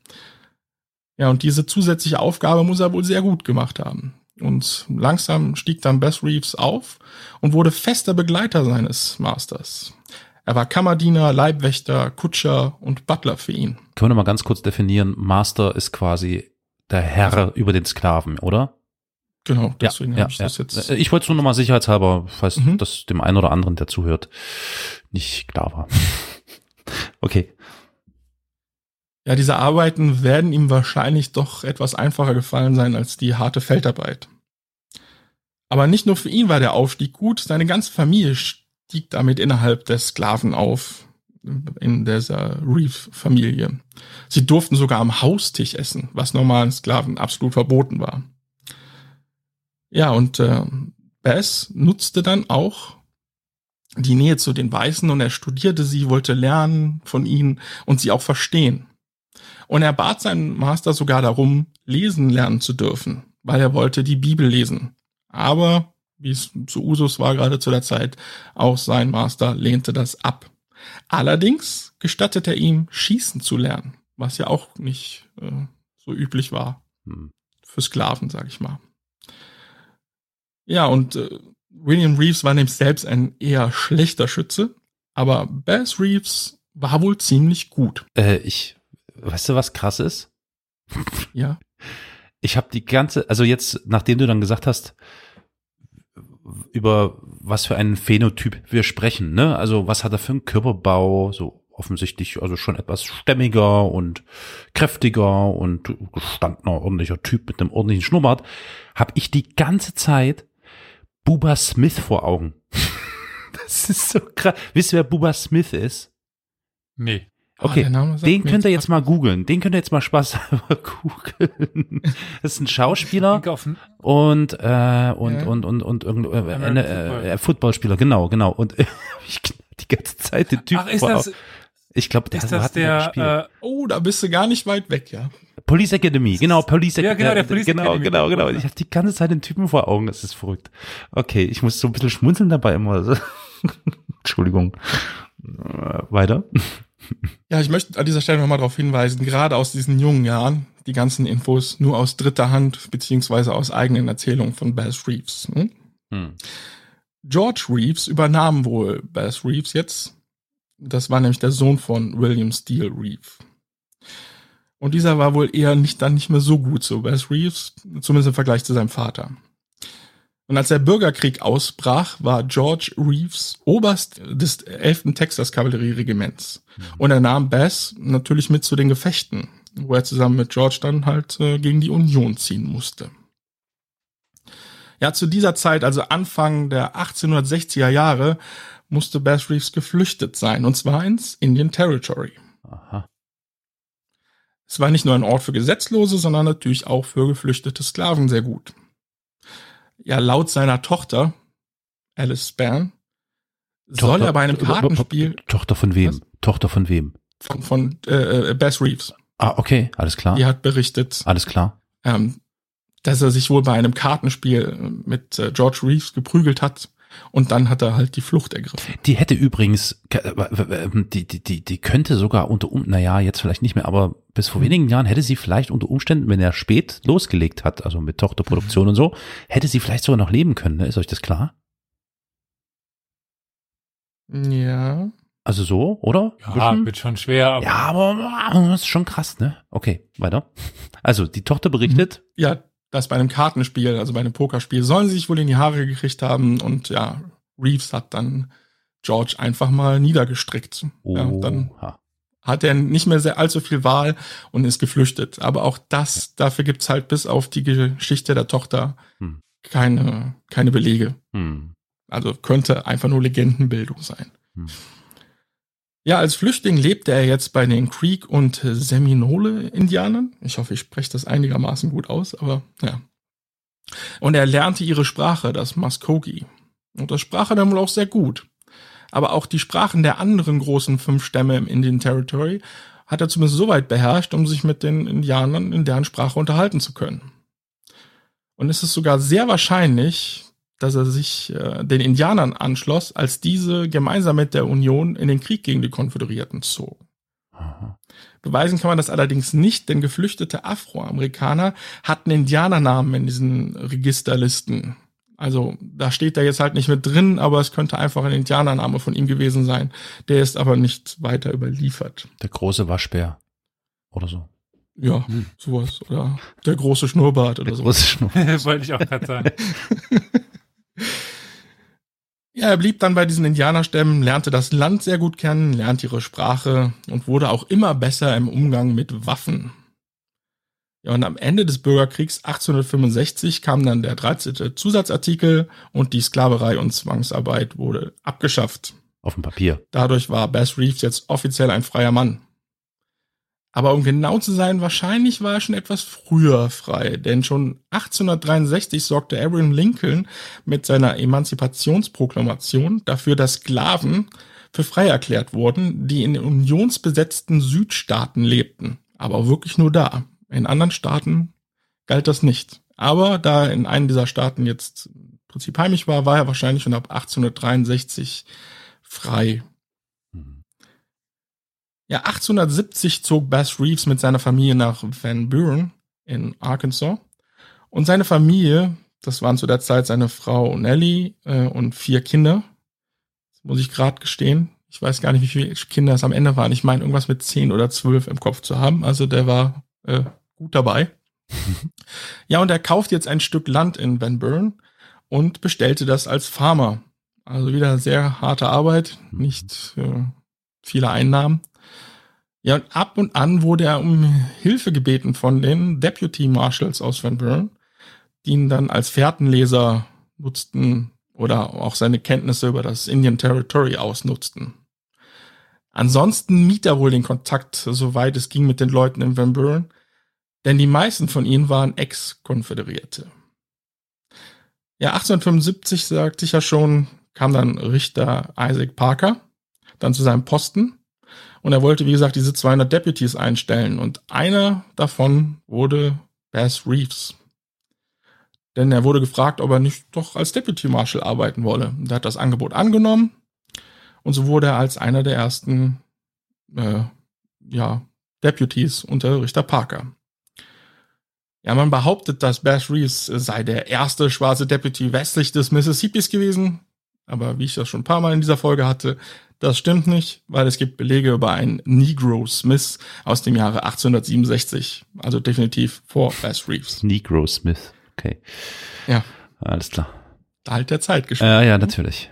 Ja, und diese zusätzliche Aufgabe muss er wohl sehr gut gemacht haben. Und langsam stieg dann Bass Reeves auf und wurde fester Begleiter seines Masters. Er war Kammerdiener, Leibwächter, Kutscher und Butler für ihn. Können wir mal ganz kurz definieren, Master ist quasi der Herr über den Sklaven, oder? Genau, deswegen ja, habe ich ja. das jetzt. Äh, Ich wollte es nur nochmal sicherheitshalber, falls Mhm. das dem einen oder anderen, der zuhört, nicht klar war. okay. Ja, diese Arbeiten werden ihm wahrscheinlich doch etwas einfacher gefallen sein als die harte Feldarbeit. Aber nicht nur für ihn war der Aufstieg gut, seine ganze Familie stieg damit innerhalb der Sklaven auf, in dieser Reeve-Familie. Sie durften sogar am Haustisch essen, was normalen Sklaven absolut verboten war. Ja, und äh, Bass nutzte dann auch die Nähe zu den Weißen und er studierte sie, wollte lernen von ihnen und sie auch verstehen. Und er bat seinen Master sogar darum, lesen lernen zu dürfen, weil er wollte die Bibel lesen. Aber, wie es zu Usus war gerade zu der Zeit, auch sein Master lehnte das ab. Allerdings gestattete er ihm, schießen zu lernen, was ja auch nicht äh, so üblich war Hm. für Sklaven, sag ich mal. Ja, und äh, William Reeves war nämlich selbst ein eher schlechter Schütze, aber Bass Reeves war wohl ziemlich gut. Äh, ich, weißt du, was krass ist? Ja. Ich habe die ganze, also jetzt, nachdem du dann gesagt hast, über was für einen Phänotyp wir sprechen, ne? Also was hat er für einen Körperbau, so offensichtlich, also schon etwas stämmiger und kräftiger und gestandener, ordentlicher Typ mit einem ordentlichen Schnurrbart, habe ich die ganze Zeit Booba Smith vor Augen. das ist so krass. Wisst ihr, wer Booba Smith ist? Nee. Ah, Okay, sagt den könnt ihr jetzt mal googeln. Den könnt ihr jetzt mal Spaß googeln. Das ist ein Schauspieler und äh, und, Ja. und und und irgend äh, American eine, Football. äh, Footballspieler, genau, genau. Und äh, ich die ganze Zeit den Typ Ach, ist vor das, Augen. Ich glaube, der ist das hat der äh, Oh, da bist du gar nicht weit weg, ja. Police Academy, genau, Police Ja, genau, der Police genau, Academy. genau, genau. Ich habe die ganze Zeit den Typen vor Augen, das ist verrückt. Okay, ich muss so ein bisschen schmunzeln dabei immer. Entschuldigung. Äh, Weiter. Ja, ich möchte an dieser Stelle nochmal darauf hinweisen, gerade aus diesen jungen Jahren, die ganzen Infos nur aus dritter Hand beziehungsweise aus eigenen Erzählungen von Bass Reeves. Hm? Hm. George Reeves übernahm wohl Bass Reeves jetzt. Das war nämlich der Sohn von William Steele Reeve. Und dieser war wohl eher nicht dann nicht mehr so gut so Bass Reeves, zumindest im Vergleich zu seinem Vater. Und als der Bürgerkrieg ausbrach, war George Reeves Oberst des 11. Texas Kavallerieregiments. Und er nahm Bass natürlich mit zu den Gefechten, wo er zusammen mit George dann halt äh, gegen die Union ziehen musste. Ja, zu dieser Zeit, also Anfang der 1860er Jahre, musste Bass Reeves geflüchtet sein, und zwar ins Indian Territory. Aha. Es war nicht nur ein Ort für Gesetzlose, sondern natürlich auch für geflüchtete Sklaven sehr gut. Ja, laut seiner Tochter, Alice Span, soll Tochter- er bei einem Kartenspiel Tochter von wem? Was? Tochter von wem? von, von äh, Bass Reeves, Ah, okay, alles klar. die hat berichtet, Alles klar. ähm, dass er sich wohl bei einem Kartenspiel mit äh, George Reeves geprügelt hat und dann hat er halt die Flucht ergriffen. Die hätte übrigens, die, die, die, die könnte sogar unter um, naja, jetzt vielleicht nicht mehr, aber bis Hm. vor wenigen Jahren hätte sie vielleicht unter Umständen, wenn er spät losgelegt hat, also mit Tochterproduktion und so, hätte sie vielleicht sogar noch leben können. Ne? Ist euch das klar? Ja. Also so, oder? Ja, wird schon schwer, aber ja, aber das ist schon krass, ne? Okay, weiter. Also die Tochter berichtet, Ja, das bei einem Kartenspiel, also bei einem Pokerspiel, sollen sie sich wohl in die Haare gekriegt haben und ja, Reeves hat dann George einfach mal niedergestrickt. oh, Ja, dann hat er nicht mehr sehr allzu viel Wahl und ist geflüchtet. Aber auch das, dafür gibt's halt bis auf die Geschichte der Tochter Hm. keine, keine Belege. hm, Also könnte einfach nur Legendenbildung sein. Hm. Ja, als Flüchtling lebte er jetzt bei den Creek- und Seminole-Indianern. Ich hoffe, ich spreche das einigermaßen gut aus, aber ja. Und er lernte ihre Sprache, das Muskogee. Und das sprach er dann wohl auch sehr gut. Aber auch die Sprachen der anderen großen fünf Stämme im Indian Territory hat er zumindest so weit beherrscht, um sich mit den Indianern in deren Sprache unterhalten zu können. Und es ist sogar sehr wahrscheinlich, dass er sich äh, den Indianern anschloss, als diese gemeinsam mit der Union in den Krieg gegen die Konföderierten zogen. aha. Beweisen kann man das allerdings nicht, denn geflüchtete Afroamerikaner hatten Indianernamen in diesen Registerlisten. Also da steht er jetzt halt nicht mit drin, aber es könnte einfach ein Indianername von ihm gewesen sein. Der ist aber nicht weiter überliefert. der große Waschbär oder so. Ja, Hm. sowas. Oder der große Schnurrbart oder Der so. große Schnurr. wollte ich auch gerade sagen. Ja, er blieb dann bei diesen Indianerstämmen, lernte das Land sehr gut kennen, lernte ihre Sprache und wurde auch immer besser im Umgang mit Waffen. Ja, und am Ende des Bürgerkriegs 1865 kam dann der 13. Zusatzartikel und die Sklaverei und Zwangsarbeit wurde abgeschafft. Auf dem Papier. Dadurch war Bass Reeves jetzt offiziell ein freier Mann. Aber um genau zu sein, wahrscheinlich war er schon etwas früher frei, denn schon 1863 sorgte Abraham Lincoln mit seiner Emanzipationsproklamation dafür, dass Sklaven für frei erklärt wurden, die in den unionsbesetzten Südstaaten lebten. Aber wirklich nur da. In anderen Staaten galt das nicht. Aber da er in einem dieser Staaten jetzt im Prinzip heimisch war, war er wahrscheinlich schon ab 1863 frei. Mhm. Ja, 1870 zog Bass Reeves mit seiner Familie nach Van Buren in Arkansas. Und seine Familie, das waren zu der Zeit seine Frau Nellie äh, und vier Kinder. Das muss ich gerade gestehen. Ich weiß gar nicht, wie viele Kinder es am Ende waren. Ich meine, irgendwas mit zehn oder zwölf im Kopf zu haben. Also der war äh, gut dabei. ja, und er kauft jetzt ein Stück Land in Van Buren und bestellte das als Farmer. Also wieder sehr harte Arbeit, nicht äh, viele Einnahmen. Ja, und ab und an wurde er um Hilfe gebeten von den Deputy Marshals aus Van Buren, die ihn dann als Fährtenleser nutzten oder auch seine Kenntnisse über das Indian Territory ausnutzten. Ansonsten mied er wohl den Kontakt, soweit es ging, mit den Leuten in Van Buren, denn die meisten von ihnen waren Ex-Konföderierte. Ja, 1875, sagte ich ja schon, kam dann Richter Isaac Parker dann zu seinem Posten und er wollte, wie gesagt, diese 200 Deputies einstellen und einer davon wurde Bass Reeves. Denn er wurde gefragt, ob er nicht doch als Deputy Marshal arbeiten wolle. Und er hat das Angebot angenommen und so wurde er als einer der ersten äh, ja, Deputies unter Richter Parker. Ja, man behauptet, dass Bass Reeves sei der erste schwarze Deputy westlich des Mississippis gewesen. Aber wie ich das schon ein paar Mal in dieser Folge hatte, das stimmt nicht, weil es gibt Belege über einen Negro Smith aus dem Jahre 1867. Also definitiv vor Bass Reeves. Negro Smith. Okay. Ja. Alles klar. Halt der Zeit gespielt. Äh, ja, natürlich.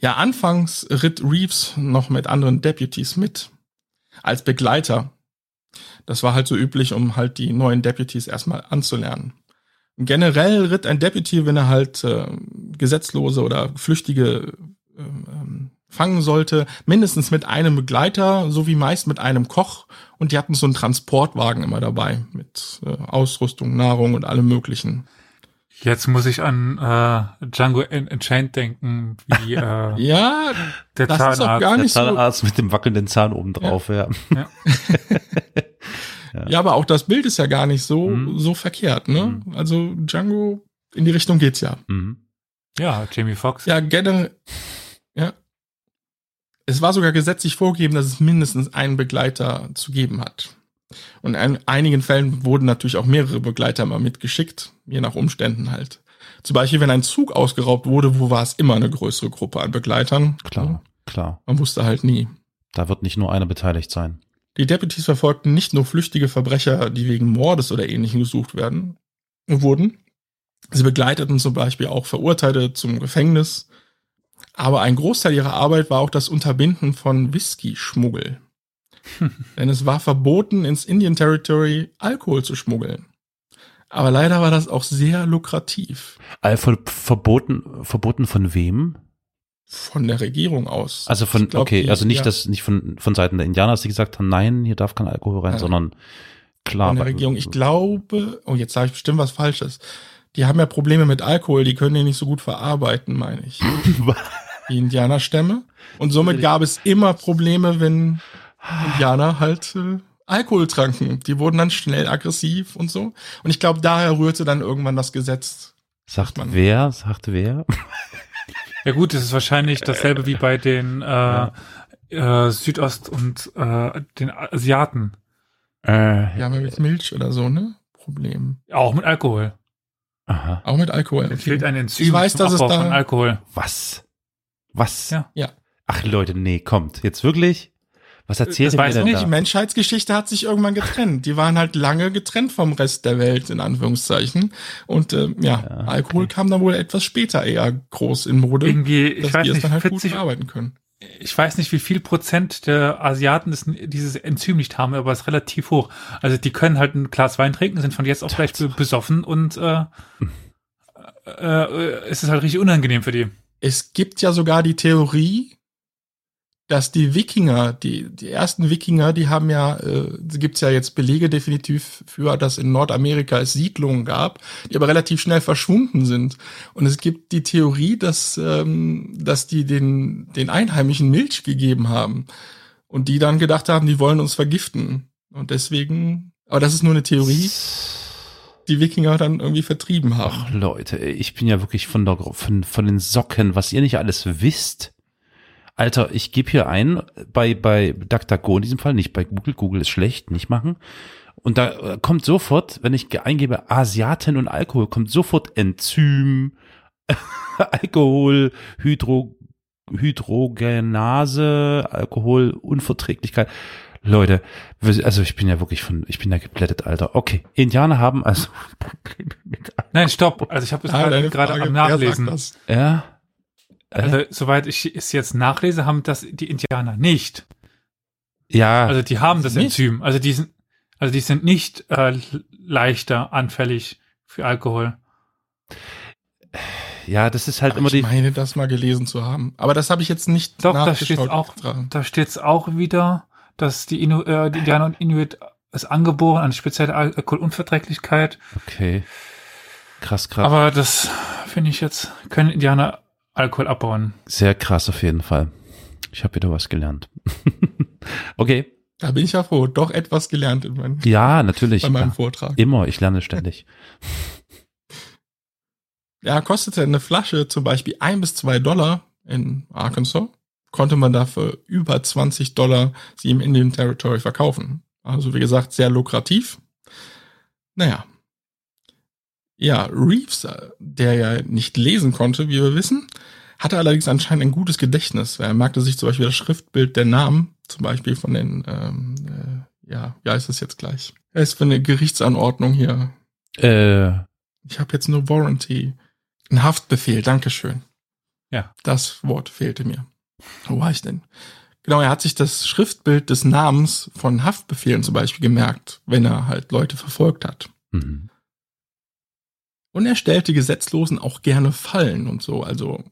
Ja, anfangs ritt Reeves noch mit anderen Deputies mit. Als Begleiter. Das war halt so üblich, um halt die neuen Deputies erstmal anzulernen. Generell ritt ein Deputy, wenn er halt äh, Gesetzlose oder Flüchtige ähm, fangen sollte, mindestens mit einem Begleiter, so wie meist mit einem Koch. Und die hatten so einen Transportwagen immer dabei mit äh, Ausrüstung, Nahrung und allem möglichen. Jetzt muss ich an äh, Django Unchained denken, wie äh, Ja, der das ist auch Zahnarzt. gar Der nicht so. Zahnarzt mit dem wackelnden Zahn oben drauf, ja. Ja. Ja, aber auch das Bild ist ja gar nicht so, Mhm. so verkehrt, ne? Mhm. Also Django, in die Richtung geht's ja. Mhm. ja, Jamie Foxx. Ja, generell, ja. Es war sogar gesetzlich vorgegeben, dass es mindestens einen Begleiter zu geben hat. Und in einigen Fällen wurden natürlich auch mehrere Begleiter mal mitgeschickt, je nach Umständen halt. Zum Beispiel, wenn ein Zug ausgeraubt wurde, wo war es immer eine größere Gruppe an Begleitern. Klar, klar. Man wusste halt nie. Da wird nicht nur einer beteiligt sein. Die Deputies verfolgten nicht nur flüchtige Verbrecher, die wegen Mordes oder Ähnlichem gesucht werden, wurden. Sie begleiteten zum Beispiel auch Verurteilte zum Gefängnis. Aber ein Großteil ihrer Arbeit war auch das Unterbinden von Whisky-Schmuggel. Denn es war verboten, ins Indian Territory Alkohol zu schmuggeln. Aber leider war das auch sehr lukrativ. Alpha verboten, verboten von wem? Von der Regierung aus. Also von, glaub, okay, die- also nicht ja, das, nicht von, von Seiten der Indianer, dass die gesagt haben, nein, hier darf kein Alkohol rein, Ja. sondern klar. von der Regierung. Ich glaube, oh, jetzt sage ich bestimmt was Falsches. Die haben ja Probleme mit Alkohol, die können den nicht so gut verarbeiten, meine ich. Die Indianerstämme. Und somit gab es immer Probleme, wenn Indianer halt äh, Alkohol tranken. Die wurden dann schnell aggressiv und so. Und ich glaube, daher rührte dann irgendwann das Gesetz. Sagt man- wer? Sagt wer? Ja gut, das ist wahrscheinlich dasselbe wie bei den äh, äh, Südost- und äh, den Asiaten. Äh, Ja, mit Milch oder so, ne? Problem. Auch mit Alkohol. aha. Auch mit Alkohol. Es fehlt ein Enzym Ich weiß, zum dass es da- von Alkohol. Was? Was? Ja. Ja. Ach Leute, nee, kommt. Jetzt wirklich? Was erzählt Das ihr mir denn ich Die da? Menschheitsgeschichte hat sich irgendwann getrennt. Die waren halt lange getrennt vom Rest der Welt, in Anführungszeichen. Und äh, ja, Ja, Alkohol okay. kam dann wohl etwas später eher groß in Mode, Irgendwie, ich dass weiß die es nicht, dann halt gut 40, verarbeiten können. ich weiß nicht, wie viel Prozent der Asiaten das, dieses Enzym nicht haben, aber es ist relativ hoch. Also die können halt ein Glas Wein trinken, sind von jetzt auf gleich be- besoffen und äh, äh, es ist halt richtig unangenehm für die. Es gibt ja sogar die Theorie, dass die Wikinger, die, die ersten Wikinger, die haben ja, äh, gibt ja jetzt Belege definitiv für, dass in Nordamerika es Siedlungen gab, die aber relativ schnell verschwunden sind. Und es gibt die Theorie, dass, ähm, dass die den, den Einheimischen Milch gegeben haben und die dann gedacht haben, die wollen uns vergiften. Und deswegen, aber das ist nur eine Theorie, die Wikinger dann irgendwie vertrieben haben. Ach Leute, ich bin ja wirklich von, der, von, von den Socken, was ihr nicht alles wisst. Alter, ich gebe hier ein, bei, bei DuckDuckGo in diesem Fall, nicht bei Google, Google ist schlecht, nicht machen. Und da äh, kommt sofort, wenn ich ge- eingebe Asiaten und Alkohol, kommt sofort Enzym, Alkohol, Hydro, Hydrogenase, Alkoholunverträglichkeit. Leute, also ich bin ja wirklich von, ich bin ja geblättet, Alter. Okay, Indianer haben also Probleme mit Nein, stopp. Also ich habe es gerade gerade am Nachlesen. das? Ja. Also soweit ich es jetzt nachlese, haben das die Indianer nicht. Ja, Also die haben das Nicht? Enzym. Also die sind, also die sind nicht äh, leichter anfällig für Alkohol. ja, das ist halt Aber immer ich die. meine, das mal gelesen zu haben. Aber das habe ich jetzt nicht Doch, da steht auch, extra. da steht's auch wieder, dass die, Inu, äh, die Indianer und Inuit es angeboren an spezielle Alkoholunverträglichkeit. Okay. Krass, krass. Aber das finde ich jetzt, können Indianer Alkohol abbauen. Sehr krass auf jeden Fall. Ich habe wieder was gelernt. okay. Da bin ich ja froh. Doch etwas gelernt in meinem, Ja, natürlich. bei meinem Ja, Vortrag. immer, ich lerne ständig. Ja, kostete eine Flasche zum Beispiel ein bis zwei Dollar in Arkansas. Konnte man dafür über 20 Dollar sie im Indian Territory verkaufen. Also wie gesagt, sehr lukrativ. Naja. Ja, Reeves, der ja nicht lesen konnte, wie wir wissen, hatte allerdings anscheinend ein gutes Gedächtnis. weil Er merkte sich zum Beispiel das Schriftbild der Namen, zum Beispiel von den, ähm, äh, ja, wie heißt es jetzt gleich? Es ist für eine Gerichtsanordnung hier. Äh, Ich habe jetzt nur Warranty. Ein Haftbefehl, Dankeschön. Ja. Das Wort fehlte mir. Wo war ich denn? Genau, er hat sich das Schriftbild des Namens von Haftbefehlen zum Beispiel gemerkt, wenn er halt Leute verfolgt hat. mhm. Und er stellte Gesetzlosen auch gerne Fallen und so. Also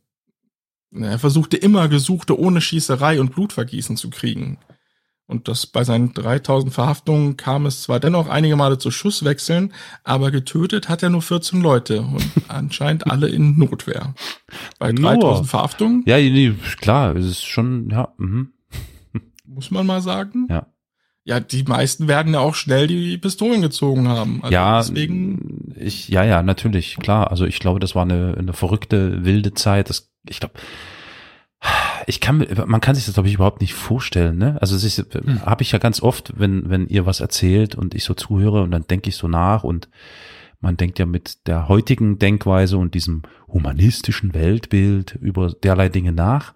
Er versuchte immer Gesuchte ohne Schießerei und Blutvergießen zu kriegen. Und das bei seinen 3000 Verhaftungen kam es zwar dennoch einige Male zu Schusswechseln, aber getötet hat er nur 14 Leute und anscheinend alle in Notwehr. Bei Nur? 3000 Verhaftungen Ja, nee, klar, es ist schon, ja, mhm. muss man mal sagen. Ja. Ja, die meisten werden ja auch schnell die Pistolen gezogen haben. Also ja, deswegen ich, ja, ja, natürlich, klar. Also ich glaube, das war eine, eine verrückte, wilde Zeit. Das, ich glaube, ich kann, man kann sich das, glaube ich, überhaupt nicht vorstellen, ne? Also es ist, Hm. habe ich ja ganz oft, wenn, wenn ihr was erzählt und ich so zuhöre und dann denke ich so nach und man denkt ja mit der heutigen Denkweise und diesem humanistischen Weltbild über derlei Dinge nach.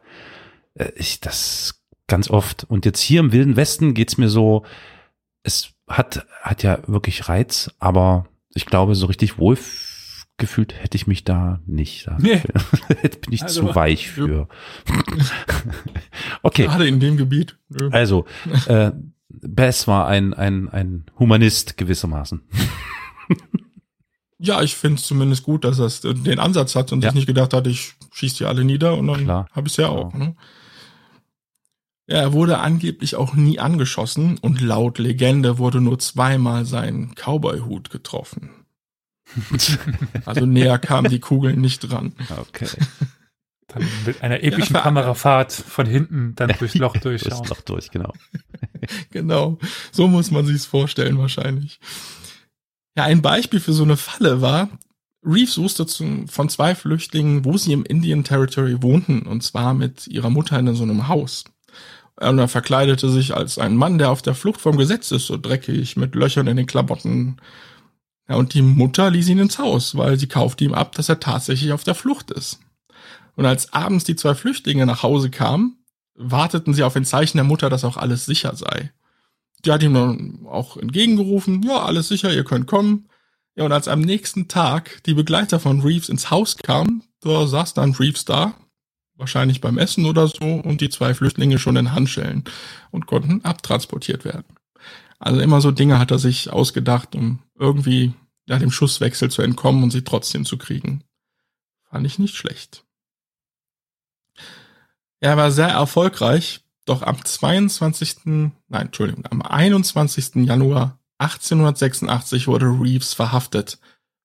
Äh, Ich, das ganz oft. Und jetzt hier im Wilden Westen geht's mir so, es hat, hat ja wirklich Reiz, aber ich glaube, so richtig wohl gefühlt hätte ich mich da nicht. Da Nee. bin ich Also- zu weich für. okay, gerade in dem Gebiet. also äh, Bess war ein, ein, ein Humanist gewissermaßen. Ja, ich finde es zumindest gut, dass er den Ansatz hat und Ja. sich nicht gedacht hat, ich schieß die alle nieder und dann habe ich ja auch. Ne? Ja, er wurde angeblich auch nie angeschossen und laut Legende wurde nur zweimal sein Cowboy-Hut getroffen. Also näher kamen die Kugeln nicht dran. Okay. Dann mit einer epischen ver- Kamerafahrt von hinten dann durchs Loch durchschauen. Durchs Loch durch, genau. Genau, so muss man sich's vorstellen wahrscheinlich. Ja, ein Beispiel für so eine Falle war, Reeves wusste zu, von zwei Flüchtlingen, wo sie im Indian Territory wohnten, und zwar mit ihrer Mutter in so einem Haus. Und er verkleidete sich als ein Mann, der auf der Flucht vom Gesetz ist, so dreckig, mit Löchern in den Klamotten. Ja, und die Mutter ließ ihn ins Haus, weil sie kaufte ihm ab, dass er tatsächlich auf der Flucht ist. Und als abends die zwei Flüchtlinge nach Hause kamen, warteten sie auf ein Zeichen der Mutter, dass auch alles sicher sei. Die hat ihm dann auch entgegengerufen, ja, alles sicher, ihr könnt kommen. Ja, und als am nächsten Tag die Begleiter von Reeves ins Haus kamen, da saß dann Reeves da, wahrscheinlich beim Essen oder so, und die zwei Flüchtlinge schon in Handschellen und konnten abtransportiert werden. Also immer so Dinge hat er sich ausgedacht, um irgendwie ja, dem Schusswechsel zu entkommen und sie trotzdem zu kriegen. Fand ich nicht schlecht. Er war sehr erfolgreich, doch am 22. Nein, Entschuldigung, am 21. Januar 1886 wurde Reeves verhaftet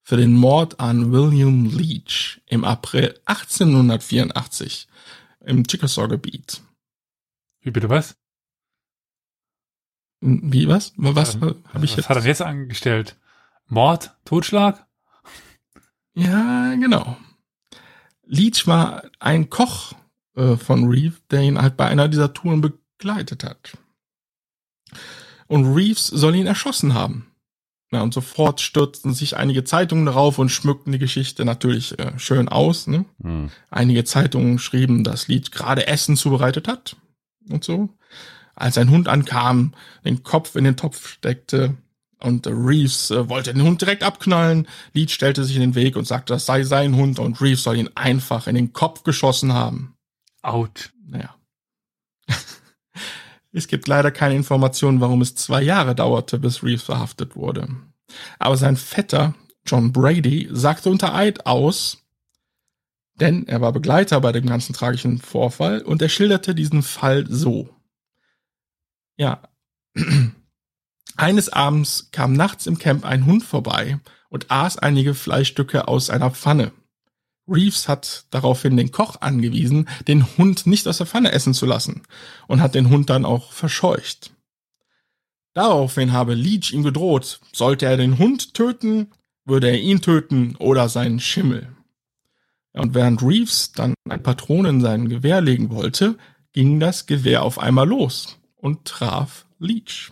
für den Mord an William Leach im April 1884 im Chickasaw-Gebiet. Wie bitte was? Wie, was? Was Ähm, habe ich was jetzt? hat er jetzt angestellt? Mord? Totschlag? Ja, genau. Leach war ein Koch äh, von Reeves, der ihn halt bei einer dieser Touren begleitet hat. Und Reeves soll ihn erschossen haben. Ja, und sofort stürzten sich einige Zeitungen darauf und schmückten die Geschichte natürlich äh, schön aus. Ne? Hm. Einige Zeitungen schrieben, dass Leach gerade Essen zubereitet hat und so. Als ein Hund ankam, den Kopf in den Topf steckte und Reeves äh, wollte den Hund direkt abknallen. Leach stellte sich in den Weg und sagte, das sei sein Hund und Reeves soll ihn einfach in den Kopf geschossen haben. Out. Naja. es gibt leider keine Informationen, warum es zwei Jahre dauerte, bis Reeves verhaftet wurde. Aber sein Vetter, John Brady, sagte unter Eid aus, denn er war Begleiter bei dem ganzen tragischen Vorfall und er schilderte diesen Fall so. Ja. Eines Abends kam nachts im Camp ein Hund vorbei und aß einige Fleischstücke aus einer Pfanne. Reeves hat daraufhin den Koch angewiesen, den Hund nicht aus der Pfanne essen zu lassen und hat den Hund dann auch verscheucht. Daraufhin habe Leach ihm gedroht, sollte er den Hund töten, würde er ihn töten oder seinen Schimmel. Und während Reeves dann eine Patrone in sein Gewehr legen wollte, ging das Gewehr auf einmal los und traf Leach.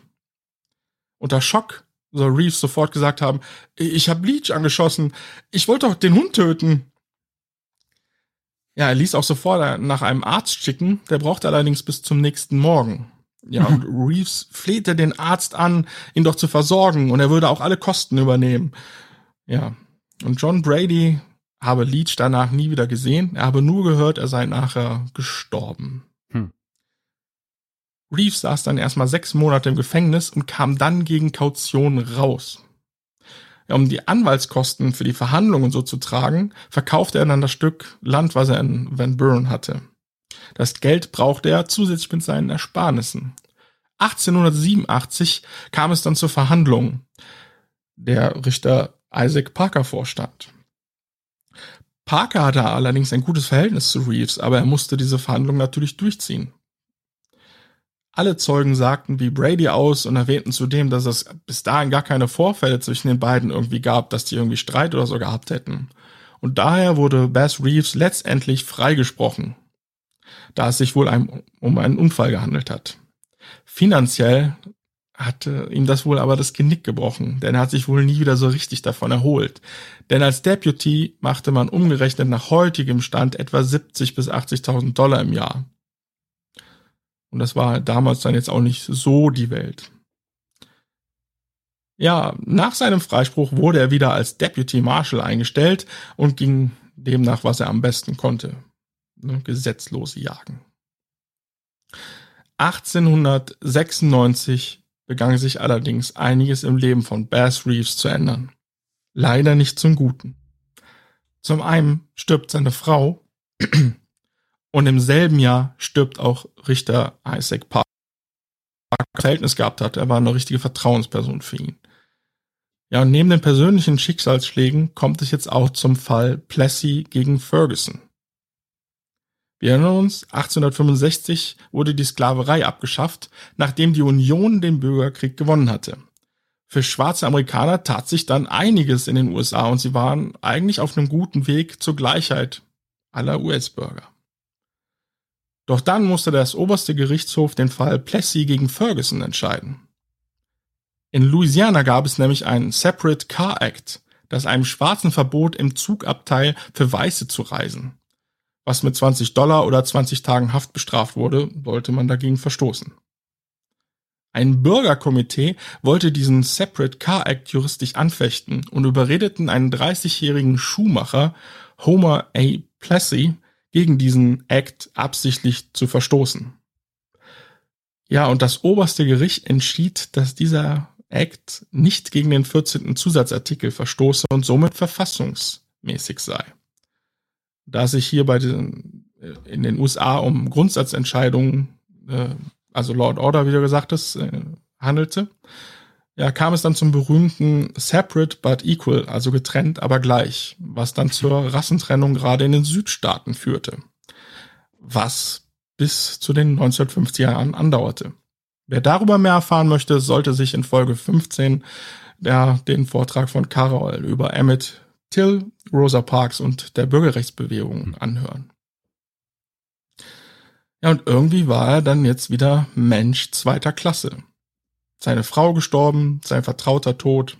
Unter Schock soll Reeves sofort gesagt haben, ich habe Leach angeschossen, ich wollte doch den Hund töten. Ja, er ließ auch sofort nach einem Arzt schicken, der brauchte allerdings bis zum nächsten Morgen. Ja, und Reeves flehte den Arzt an, ihn doch zu versorgen und er würde auch alle Kosten übernehmen. Ja, und John Brady habe Leach danach nie wieder gesehen, er habe nur gehört, er sei nachher gestorben. Reeves saß dann erstmal sechs Monate im Gefängnis und kam dann gegen Kaution raus. Um die Anwaltskosten für die Verhandlungen so zu tragen, verkaufte er dann das Stück Land, was er in Van Buren hatte. Das Geld brauchte er zusätzlich mit seinen Ersparnissen. 1887 kam es dann zur Verhandlung. Der Richter Isaac Parker vorstand. Parker hatte allerdings ein gutes Verhältnis zu Reeves, aber er musste diese Verhandlung natürlich durchziehen. Alle Zeugen sagten wie Brady aus und erwähnten zudem, dass es bis dahin gar keine Vorfälle zwischen den beiden irgendwie gab, dass die irgendwie Streit oder so gehabt hätten. Und daher wurde Bass Reeves letztendlich freigesprochen, da es sich wohl um einen Unfall gehandelt hat. Finanziell hatte ihm das wohl aber das Genick gebrochen, denn er hat sich wohl nie wieder so richtig davon erholt. Denn als Deputy machte man umgerechnet nach heutigem Stand etwa 70 bis 80.000 Dollar im Jahr. Und das war damals dann jetzt auch nicht so die Welt. Ja, nach seinem Freispruch wurde er wieder als Deputy Marshal eingestellt und ging demnach, was er am besten konnte. Ne, gesetzlose Jagen. 1896 begann sich allerdings einiges im Leben von Bass Reeves zu ändern. Leider nicht zum Guten. Zum einen stirbt seine Frau und im selben Jahr stirbt auch Richter Isaac Park, Verhältnis gehabt hat. Er war eine richtige Vertrauensperson für ihn. Ja, und neben den persönlichen Schicksalsschlägen kommt es jetzt auch zum Fall Plessy gegen Ferguson. Wir erinnern uns, 1865 wurde die Sklaverei abgeschafft, nachdem die Union den Bürgerkrieg gewonnen hatte. Für schwarze Amerikaner tat sich dann einiges in den USA und sie waren eigentlich auf einem guten Weg zur Gleichheit aller US-Bürger. Doch dann musste das oberste Gerichtshof den Fall Plessy gegen Ferguson entscheiden. In Louisiana gab es nämlich einen Separate Car Act, das einem Schwarzen verbot, im Zugabteil für Weiße zu reisen. Was mit 20 Dollar oder 20 Tagen Haft bestraft wurde, wollte man dagegen verstoßen. Ein Bürgerkomitee wollte diesen Separate Car Act juristisch anfechten und überredeten einen 30-jährigen Schuhmacher, Homer A. Plessy, gegen diesen Act absichtlich zu verstoßen. Ja, und das oberste Gericht entschied, dass dieser Act nicht gegen den 14. Zusatzartikel verstoße und somit verfassungsmäßig sei. Da es sich hier bei den, äh, in den USA um Grundsatzentscheidungen, äh, also Law and Order, wie du gesagt hast, äh, handelte, ja, kam es dann zum berühmten Separate but Equal, also getrennt, aber gleich, was dann zur Rassentrennung gerade in den Südstaaten führte. Was bis zu den 1950er Jahren andauerte. Wer darüber mehr erfahren möchte, sollte sich in Folge 15 ja, den Vortrag von Carol über Emmett Till, Rosa Parks und der Bürgerrechtsbewegung anhören. Ja, und irgendwie war er dann jetzt wieder Mensch zweiter Klasse seine Frau gestorben, sein Vertrauter tot.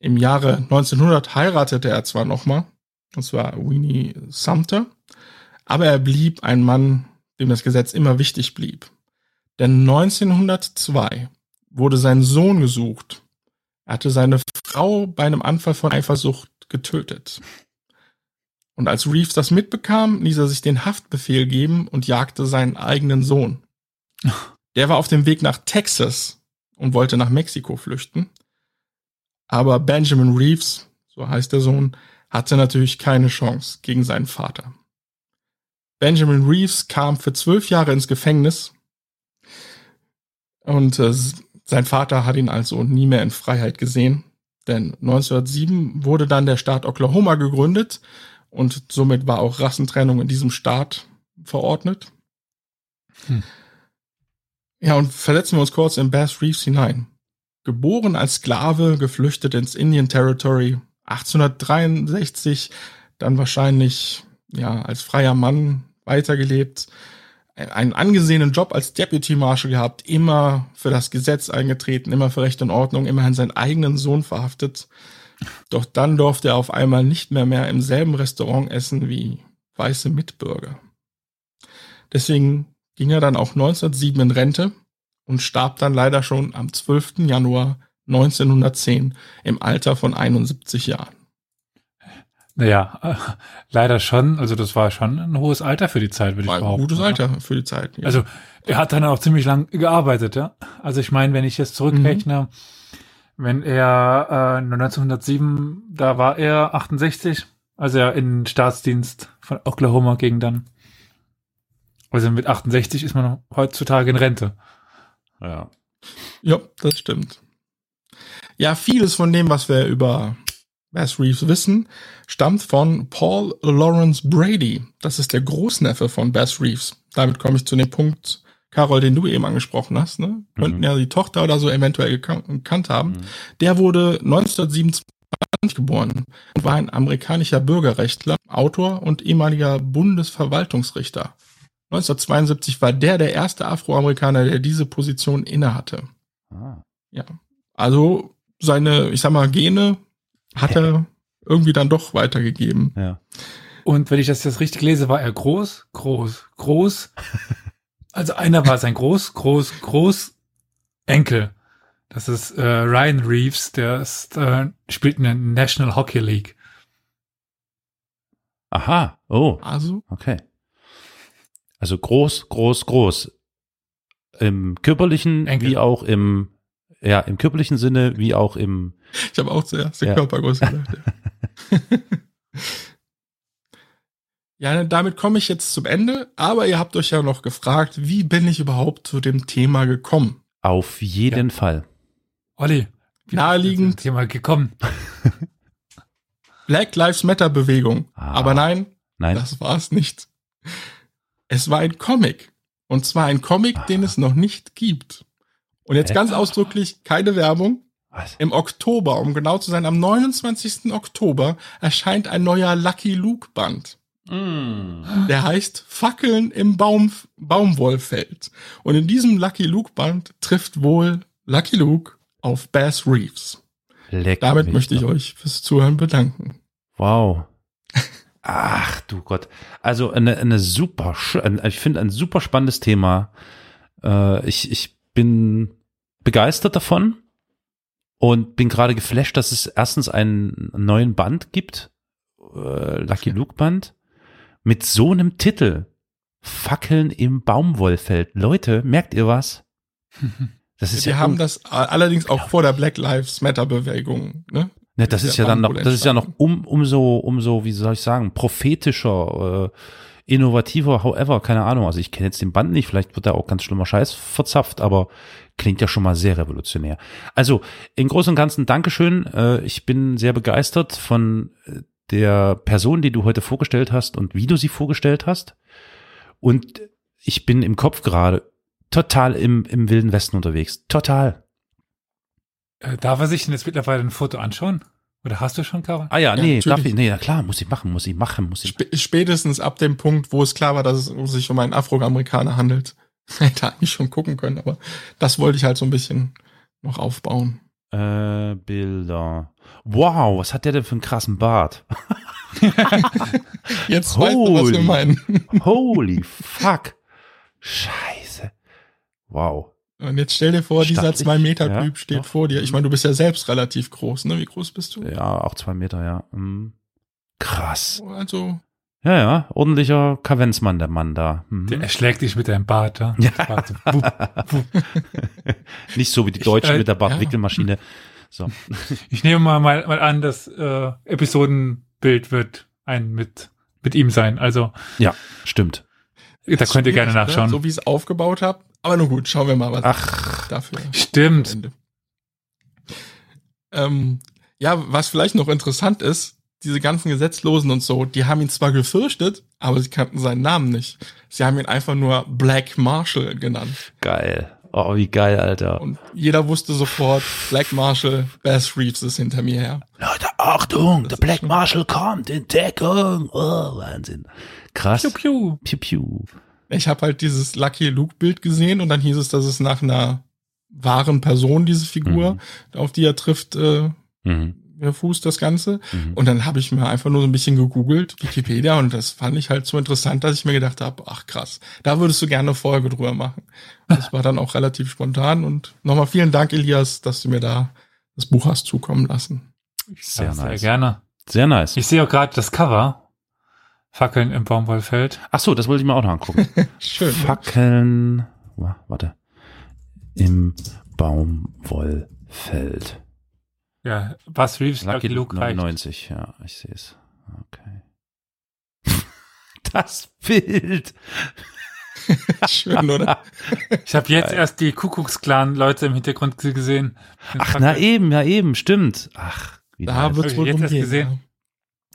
Im Jahre 1900 heiratete er zwar nochmal, das war Winnie Sumter, aber er blieb ein Mann, dem das Gesetz immer wichtig blieb. Denn 1902 wurde sein Sohn gesucht. Er hatte seine Frau bei einem Anfall von Eifersucht getötet. Und als Reeves das mitbekam, ließ er sich den Haftbefehl geben und jagte seinen eigenen Sohn. Der war auf dem Weg nach Texas und wollte nach Mexiko flüchten. Aber Benjamin Reeves, so heißt der Sohn, hatte natürlich keine Chance gegen seinen Vater. Benjamin Reeves kam für zwölf Jahre ins Gefängnis und äh, sein Vater hat ihn also nie mehr in Freiheit gesehen. Denn 1907 wurde dann der Staat Oklahoma gegründet und somit war auch Rassentrennung in diesem Staat verordnet. Hm. Ja, und versetzen wir uns kurz in Bass Reeves hinein. Geboren als Sklave, geflüchtet ins Indian Territory, 1863, dann wahrscheinlich, ja, als freier Mann weitergelebt, einen angesehenen Job als Deputy Marshal gehabt, immer für das Gesetz eingetreten, immer für Recht und Ordnung, immerhin seinen eigenen Sohn verhaftet. Doch dann durfte er auf einmal nicht mehr mehr im selben Restaurant essen wie weiße Mitbürger. Deswegen ging er dann auch 1907 in Rente und starb dann leider schon am 12. Januar 1910 im Alter von 71 Jahren. Naja, äh, leider schon. Also das war schon ein hohes Alter für die Zeit, würde ich behaupten. Ein gutes Alter für die Zeit. Ja. Also er hat dann auch ziemlich lang gearbeitet, ja. Also ich meine, wenn ich jetzt zurückrechne, mhm. wenn er äh, 1907, da war er 68, also er in Staatsdienst von Oklahoma ging dann Also mit 68 ist man heutzutage in Rente. Ja. Ja, das stimmt. Ja, vieles von dem, was wir über Bass Reeves wissen, stammt von Paul Lawrence Brady. Das ist der Großneffe von Bass Reeves. Damit komme ich zu dem Punkt, Carol, den du eben angesprochen hast. Ne? Könnten Mhm. ja die Tochter oder so eventuell gekan- gekannt haben. Mhm. Der wurde 1927 geboren und war ein amerikanischer Bürgerrechtler, Autor und ehemaliger Bundesverwaltungsrichter. 1972 war der der erste Afroamerikaner, der diese Position innehatte. Ah. Ja. Also seine, ich sag mal, Gene hat er irgendwie dann doch weitergegeben. Ja. Und wenn ich das jetzt richtig lese, war er groß, groß, groß. Also einer war sein groß, groß, groß Enkel. Das ist äh, Ryan Reeves, der ist, äh, spielt in der National Hockey League. Aha. Oh, Also, okay. Also groß, groß, groß. Im körperlichen Enkel. wie auch im, ja, im körperlichen Sinne wie auch im, ich habe auch zuerst die Ja. Körpergröße gedacht. Ja, Ja, damit komme ich jetzt zum Ende, aber ihr habt euch ja noch gefragt, wie bin ich überhaupt zu dem Thema gekommen? auf jeden Fall. Olli, wie Naheliegend. bist du zum Thema gekommen. Black Lives Matter Bewegung. Ah. Aber nein, Nein. das war es nicht. Es war ein Comic. Und zwar ein Comic, den es noch nicht gibt. Und jetzt ganz ausdrücklich keine Werbung. Was? Im Oktober, um genau zu sein, am 29. Oktober erscheint ein neuer Lucky Luke Band. Mm. Der heißt Fackeln im Baum, Baumwollfeld. Und in diesem Lucky Luke Band trifft wohl Lucky Luke auf Bass Reeves. Leck Damit möchte ich euch fürs Zuhören bedanken. Wow. Ach du Gott. Also eine, eine super, ich finde ein super spannendes Thema. Äh, ich, ich bin begeistert davon und bin gerade geflasht, dass es erstens einen neuen Band gibt, äh, Lucky Luke Band, mit so einem Titel. Fackeln im Baumwollfeld. Leute, merkt ihr was? Das ist Wir ja haben das allerdings auch vor der Black Lives Matter Bewegung. Ne? Ne, das ist ja dann noch, das ist ja noch um, umso, umso, wie soll ich sagen, prophetischer, äh, innovativer, however, keine Ahnung. Also ich kenne jetzt den Band nicht, vielleicht wird da auch ganz schlimmer Scheiß verzapft, aber klingt ja schon mal sehr revolutionär. Also im Großen und Ganzen Dankeschön. Äh, ich bin sehr begeistert von äh, der Person, die du heute vorgestellt hast und wie du sie vorgestellt hast. Und ich bin im Kopf gerade total im, im Wilden Westen unterwegs. Total. Äh, darf er sich denn jetzt mittlerweile ein Foto anschauen? Oder hast du schon, Karol? Ah ja, Ja, nee, natürlich. darf ich, nee, na klar, muss ich machen, muss ich machen, muss ich. Sp spätestens ab dem Punkt, wo es klar war, dass es sich um einen Afroamerikaner handelt. Hätte eigentlich schon gucken können, aber das wollte ich halt so ein bisschen noch aufbauen. Äh, Bilder. Wow, was hat der denn für einen krassen Bart? Jetzt weißt du, was wir Holy. meinen. Holy fuck. Scheiße. Wow. Und jetzt stell dir vor, dieser Stattlich, 2 Meter ja, Typ steht doch. vor dir. Ich meine, du bist ja selbst relativ groß, ne? Wie groß bist du? Ja, auch zwei Meter, ja. Mhm. Krass. Also, Ja, ja, ordentlicher Kavenzmann, der Mann da. Mhm. Der erschlägt dich mit deinem Bart, ja? Ja. Das Bart so, wupp, wupp. Nicht so wie die Deutschen äh, mit der ja. Bartwickelmaschine. So. Ich nehme mal, mal, mal an, das äh, Episodenbild wird ein mit, mit ihm sein. Also, Ja, stimmt. Da das könnt ihr gerne schwierig, nachschauen. Ne? So wie ich es aufgebaut habe. Aber nun gut, schauen wir mal, was Ach, dafür Stimmt. Ähm, ja, was vielleicht noch interessant ist, diese ganzen Gesetzlosen und so, die haben ihn zwar gefürchtet, aber sie kannten seinen Namen nicht. Sie haben ihn einfach nur Black Marshall genannt. geil. Oh, wie geil, Alter. Und jeder wusste sofort, Black Marshall, Bass Reeves ist hinter mir her. Leute, Achtung, der Black Marshall kommt in Deckung. Oh, Wahnsinn. Krass. Piu, piu. Piu, piu. Ich habe halt dieses Lucky Luke Bild gesehen und dann hieß es, dass es nach einer wahren Person, diese Figur, auf die er trifft, äh, Mhm. fußt das Ganze. Mhm. Und dann habe ich mir einfach nur so ein bisschen gegoogelt, Wikipedia, und das fand ich halt so interessant, dass ich mir gedacht habe, ach krass, da würdest du gerne eine Folge drüber machen. Das war dann auch relativ spontan und nochmal vielen Dank, Elias, dass du mir da das Buch hast zukommen lassen. Sehr Ja, sehr nice. gerne. Sehr nice. Ich sehe auch gerade das Cover. Fackeln im Baumwollfeld. Ach so, das wollte ich mir auch noch angucken. Schön. Fackeln, wa- warte, im Baumwollfeld. Ja, Buzz Reeves, Lucky Luke reicht. 99, ja, ich sehe es. Okay. Das Bild. Schön, oder? Ich habe jetzt erst die Kuckucksklan-Leute im Hintergrund gesehen. Ach, na eben, ja eben, stimmt. Ach, Da Hab ich wohl jetzt gesehen.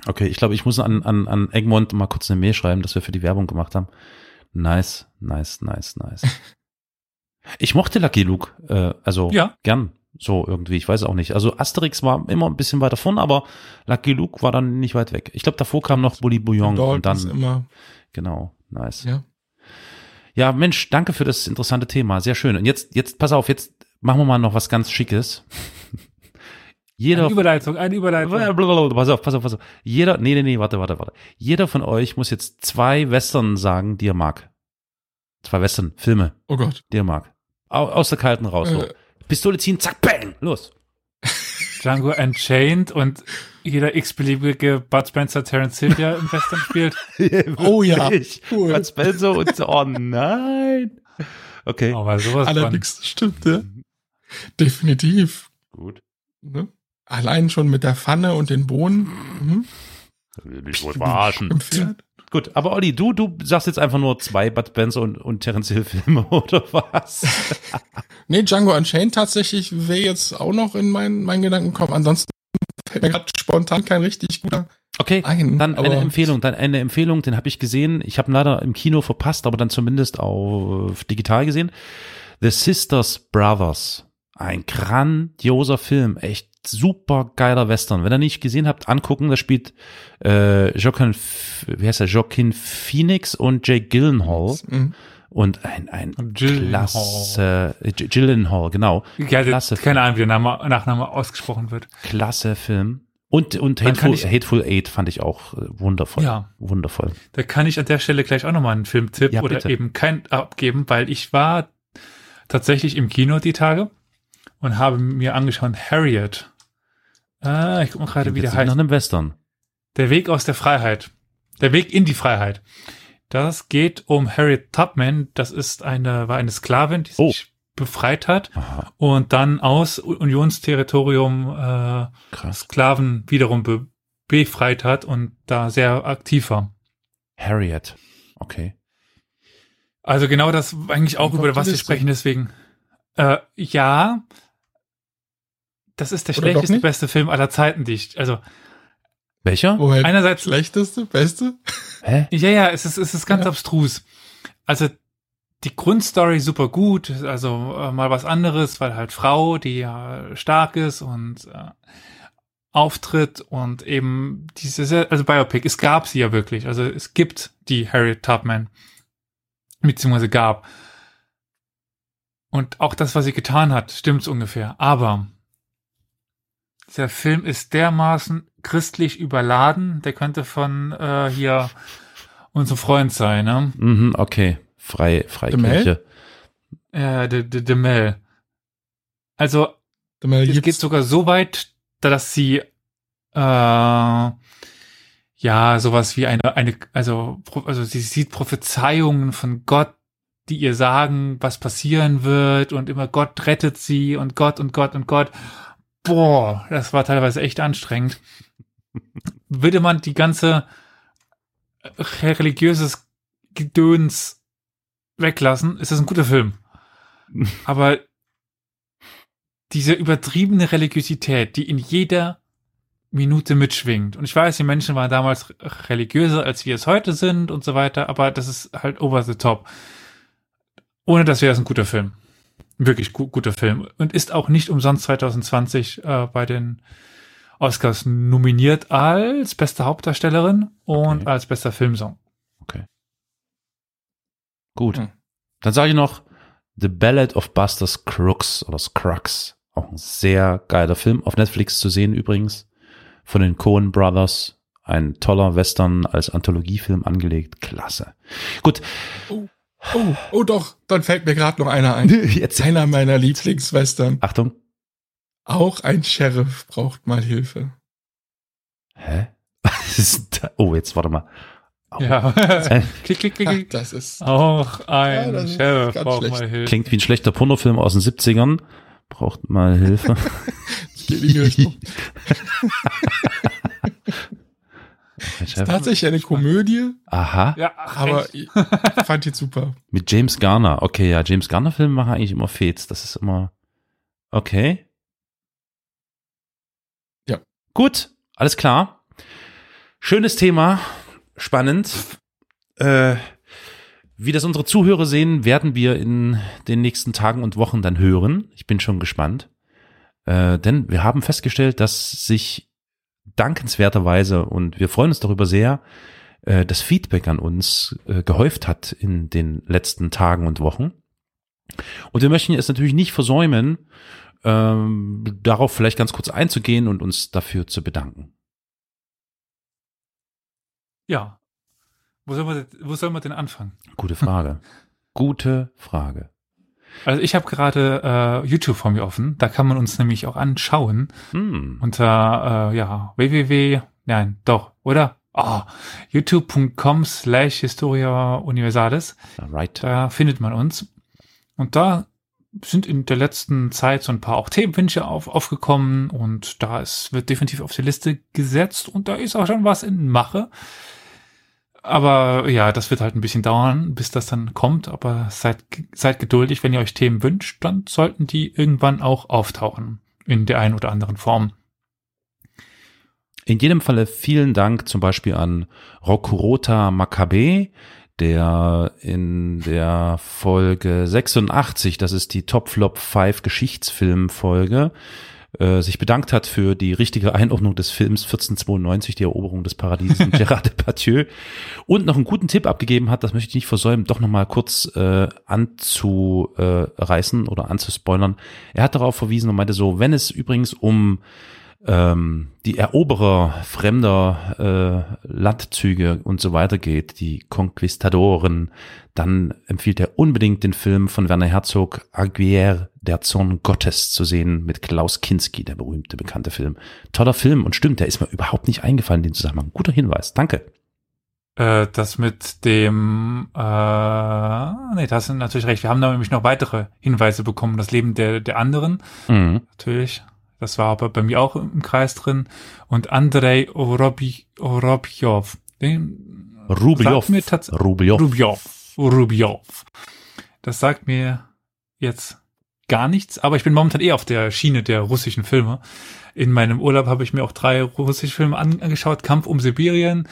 Okay, ich glaube, ich muss an, an, an Egmont mal kurz eine Mail schreiben, dass wir für die Werbung gemacht haben. Nice, nice, nice, nice. ich mochte Lucky Luke, äh, also Ja. gern. So irgendwie, ich weiß auch nicht. Also Asterix war immer ein bisschen weiter vorn, aber Lucky Luke war dann nicht weit weg. Ich glaube, davor kam noch Bully Bouillon Dort und dann, ist immer, genau, nice. Ja. ja. Mensch, danke für das interessante Thema. Sehr schön. Und jetzt, jetzt, pass auf, jetzt machen wir mal noch was ganz Schickes. Jeder Eine Überleitung, eine Überleitung. Blablabla, Pass auf, pass auf, pass auf. Jeder, nee, nee, nee, warte, warte, warte. Jeder von euch muss jetzt zwei Western sagen, die er mag. Zwei Western-Filme, Oh Gott. die er mag. Au, aus der kalten raus. So. Äh. Pistole ziehen, zack, bang, los. Django Unchained und jeder x-beliebige Bud Spencer Terence Hill, der im Western spielt. Oh ja, Ich, cool. Bud Spencer und so, oh nein. Okay, Aber sowas von. Allerdings stimmt, ja. Definitiv. gut. Ne? Allein schon mit der Pfanne und den Bohnen. Mhm. Ich wollte verarschen. Im Pferd. Gut, aber Olli, du, du sagst jetzt einfach nur zwei Bud Spencer und, und Terence Hill Filme, oder was? Nee, Django Unchained tatsächlich wäre jetzt auch noch in meinen, meinen Gedanken gekommen. Ansonsten fällt mir gerade spontan kein richtig guter Okay, ein. Dann eine Empfehlung, dann eine Empfehlung, den habe ich gesehen. Ich habe ihn leider im Kino verpasst, aber dann zumindest auf digital gesehen. The Sisters Brothers. Ein grandioser Film, echt super geiler Western. Wenn ihr nicht gesehen habt, angucken. Da spielt äh, Joaquin, wie heißt er, Joaquin Phoenix und Jake Gyllenhaal Mhm. und ein ein Gyllenhaal. klasse äh, Gyllenhaal, genau, Ja, Klasse das, keine Ahnung, wie der Name, Nachname ausgesprochen wird. klasse Film. Und und Hateful, ich- Hateful Eight fand ich auch äh, wundervoll, Ja. wundervoll. Da kann ich an der Stelle gleich auch nochmal einen Filmtipp Ja, oder bitte. eben kein abgeben, weil ich war tatsächlich im Kino die Tage und habe mir angeschaut Harriet. Ah, ich guck mal gerade, wie der heißt. Nach einem Western. Der Weg aus der Freiheit. Der Weg in die Freiheit. Das geht um Harriet Tubman. Das ist eine, war eine Sklavin, die Oh. sich befreit hat Aha, und dann aus Unionsterritorium äh, krass. Sklaven wiederum be befreit hat und da sehr aktiv war. Harriet. Okay. Also genau das eigentlich auch über was wir sprechen, deswegen. Äh, ja, das ist der Oder schlechteste, beste Film aller Zeiten, die ich, also Welcher? Woher einerseits schlechteste, beste? Hä? Ja, ja, es ist, es ist ganz Ja. abstrus. Also die Grundstory super gut, also äh, mal was anderes, weil halt Frau, die ja stark ist und äh, auftritt und eben diese, also Biopic, es gab sie ja wirklich, also es gibt die Harriet Tubman, beziehungsweise gab. Und auch das, was sie getan hat, stimmt ungefähr. Aber der Film ist dermaßen christlich überladen, der könnte von äh, hier unser Freund sein, ne? Mhm, okay. Frei, Freikirche. Äh, de, de, de Mel. Also, Der Mel es geht sogar so weit, dass sie äh, ja sowas wie eine, eine, also, also sie sieht Prophezeiungen von Gott, die ihr sagen, was passieren wird und immer Gott rettet sie und Gott und Gott und Gott. Boah, das war teilweise echt anstrengend. Würde man die ganze religiöses Gedöns weglassen, ist das ein guter Film. Aber diese übertriebene Religiosität, die in jeder Minute mitschwingt. Und ich weiß, die Menschen waren damals religiöser, als wir es heute sind und so weiter, aber das ist halt over the top. Ohne das wäre es ein guter Film. Wirklich gu guter Film. Und ist auch nicht umsonst 2020 äh, bei den Oscars nominiert als beste Hauptdarstellerin und Okay. als bester Filmsong. Gut. Hm. Dann sage ich noch The Ballad of Buster Scruggs oder Scruggs. Auch ein sehr geiler Film. Auf Netflix zu sehen übrigens. Von den Coen Brothers. Ein toller Western als Anthologiefilm angelegt. Klasse. Gut. Oh, oh doch, dann fällt mir gerade noch einer ein. Jetzt. Einer meiner Lieblingswestern. Achtung. Auch ein Sheriff braucht mal Hilfe. Hä? Was ist da? Oh, jetzt warte mal. Oh. Ja. Klick, klick, klick, Ach, klick. das ist. Auch Ja, ein das ist Sheriff braucht schlecht. mal Hilfe. Klingt wie ein schlechter Pornofilm aus den 70ern. Braucht mal Hilfe. Richtung. Tatsächlich eine Komödie, Aha. Ja, ach, aber echt? ich fand die super. Mit James Garner. Okay, ja, James Garner Filme machen eigentlich immer Fets. Das ist immer okay. Ja. Gut, alles klar. Schönes Thema, spannend. Äh, wie das unsere Zuhörer sehen, werden wir in den nächsten Tagen und Wochen dann hören. Ich bin schon gespannt. Äh, denn wir haben festgestellt, dass sich dankenswerterweise und wir freuen uns darüber sehr, äh, das Feedback an uns äh, gehäuft hat in den letzten Tagen und Wochen. Und wir möchten es natürlich nicht versäumen, ähm, darauf vielleicht ganz kurz einzugehen und uns dafür zu bedanken. Ja. Wo soll man, wo soll man denn anfangen? Gute Frage. Gute Frage. Also ich habe gerade äh, YouTube vor mir offen. Da kann man uns nämlich auch anschauen Hm. unter äh, ja www. Nein, doch, oder? Oh, youtube.com slash Historia Universalis. Right. Da findet man uns. Und da sind in der letzten Zeit so ein paar auch Themenwünsche auf, aufgekommen und da ist, wird definitiv auf die Liste gesetzt und da ist auch schon was in Mache. Aber ja, das wird halt ein bisschen dauern, bis das dann kommt, aber seid, seid geduldig, wenn ihr euch Themen wünscht, dann sollten die irgendwann auch auftauchen in der einen oder anderen Form. In jedem Falle vielen Dank zum Beispiel an Rokurota Makabe, der in der Folge 86, das ist die Top Flop 5 Geschichtsfilm-Folge, äh, sich bedankt hat für die richtige Einordnung des Films 1492, die Eroberung des Paradieses mit Gérard Depardieu und noch einen guten Tipp abgegeben hat, das möchte ich nicht versäumen, doch nochmal kurz äh, anzureißen oder anzuspoilern. Er hat darauf verwiesen und meinte so, wenn es übrigens um ähm, die Eroberer fremder äh, Landzüge und so weiter geht, die Konquistadoren, dann empfiehlt er unbedingt den Film von Werner Herzog, Aguirre, der Zorn Gottes zu sehen, mit Klaus Kinski, der berühmte, bekannte Film. Toller Film und stimmt, der ist mir überhaupt nicht eingefallen in den Zusammenhang. Guter Hinweis, danke. Äh, das mit dem, äh, nee, das sind natürlich recht. Wir haben da nämlich noch weitere Hinweise bekommen, das Leben der, der anderen. Mhm. Natürlich. Das war aber bei mir auch im Kreis drin. Und Andrei Orobi, Orobjov. Den tats- Rubljov. Rubjov. Rubjov. Das sagt mir jetzt gar nichts, aber ich bin momentan eh auf der Schiene der russischen Filme. In meinem Urlaub habe ich mir auch drei russische Filme an- angeschaut. Kampf um Sibirien,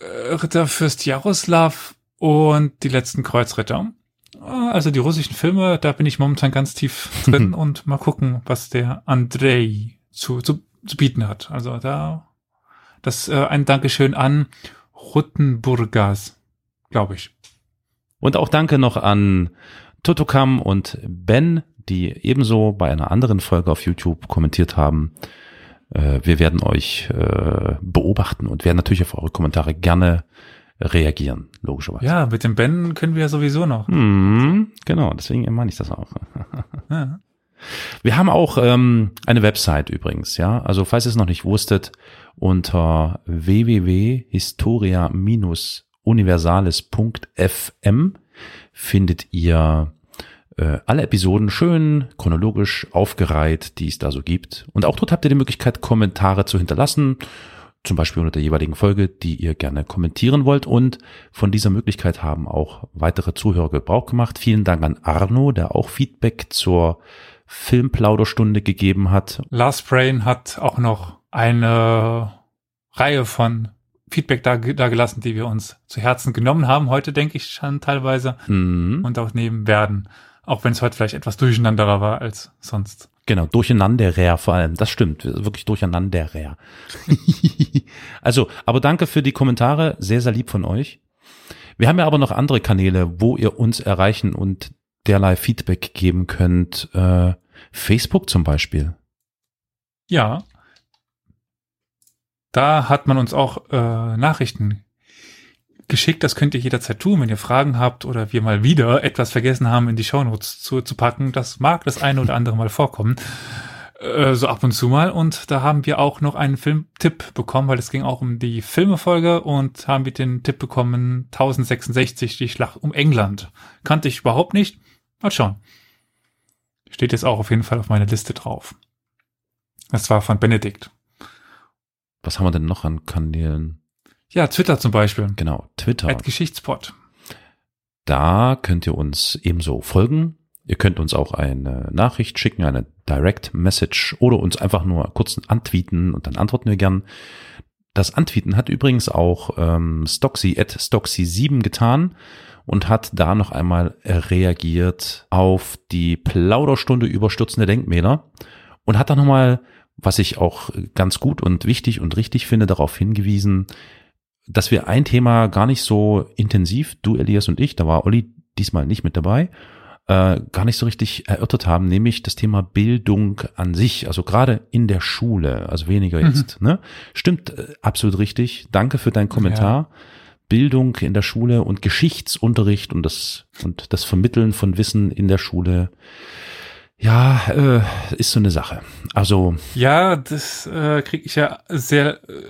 äh, Ritterfürst Jaroslav und die letzten Kreuzritter. Äh, Also die russischen Filme, da bin ich momentan ganz tief drin und mal gucken, was der Andrei zu, zu, zu bieten hat. Also da, das äh, ein Dankeschön an Ruttenburgas, glaube ich. Und auch danke noch an Totokam und Ben, die ebenso bei einer anderen Folge auf YouTube kommentiert haben. Äh, wir werden euch äh, beobachten und werden natürlich auf eure Kommentare gerne reagieren, logischerweise. Ja, mit dem Ben können wir ja sowieso noch. Hm, genau, deswegen meine ich das auch. Ja. Wir haben auch ähm, eine Website übrigens, ja. Also falls ihr es noch nicht wusstet, unter www.historia-universales.fm findet ihr äh, alle Episoden schön chronologisch aufgereiht, die es da so gibt. Und auch dort habt ihr die Möglichkeit, Kommentare zu hinterlassen, zum Beispiel unter der jeweiligen Folge, die ihr gerne kommentieren wollt. Und von dieser Möglichkeit haben auch weitere Zuhörer Gebrauch gemacht. Vielen Dank an Arno, der auch Feedback zur Filmplauderstunde gegeben hat. Lars Brain hat auch noch eine Reihe von Feedback da, da gelassen, die wir uns zu Herzen genommen haben. Heute denke ich schon teilweise Mhm. und auch nehmen werden. Auch wenn es heute vielleicht etwas durcheinanderer war als sonst. Genau, durcheinanderer vor allem. Das stimmt, wirklich durcheinanderer. also, aber danke für die Kommentare, sehr, sehr lieb von euch. Wir haben ja aber noch andere Kanäle, wo ihr uns erreichen und derlei Feedback geben könnt. Äh, Facebook zum Beispiel. Ja. Da hat man uns auch äh, Nachrichten geschickt. Das könnt ihr jederzeit tun, wenn ihr Fragen habt oder wir mal wieder etwas vergessen haben, in die Shownotes zu, zu packen. Das mag das eine oder andere mal vorkommen. Äh, so ab und zu mal. Und da haben wir auch noch einen Filmtipp bekommen, weil es ging auch um die Filmefolge und haben wir den Tipp bekommen, 1066, die Schlacht um England. Kannte ich überhaupt nicht. Mal schauen. Steht jetzt auch auf jeden Fall auf meiner Liste drauf. Das war von Benedikt. Was haben wir denn noch an Kanälen? Ja, Twitter zum Beispiel. Genau, Twitter. At Geschichtspot. Da könnt ihr uns ebenso folgen. Ihr könnt uns auch eine Nachricht schicken, eine Direct Message oder uns einfach nur kurz antweeten und dann antworten wir gern. Das Antweeten hat übrigens auch ähm, Stoxy at Stoxy7 getan und hat da noch einmal reagiert auf die Plauderstunde überstürzende Denkmäler und hat da nochmal, was ich auch ganz gut und wichtig und richtig finde, darauf hingewiesen, dass wir ein Thema gar nicht so intensiv, du Elias und ich, da war Olli diesmal nicht mit dabei, äh, gar nicht so richtig erörtert haben, nämlich das Thema Bildung an sich, also gerade in der Schule, also weniger Mhm. jetzt. Ne? Stimmt äh, absolut richtig. Danke für deinen Kommentar. Bildung in der Schule und Geschichtsunterricht und das und das Vermitteln von Wissen in der Schule. Ja, äh, ist so eine Sache. Also Ja, das äh, kriege ich ja sehr äh,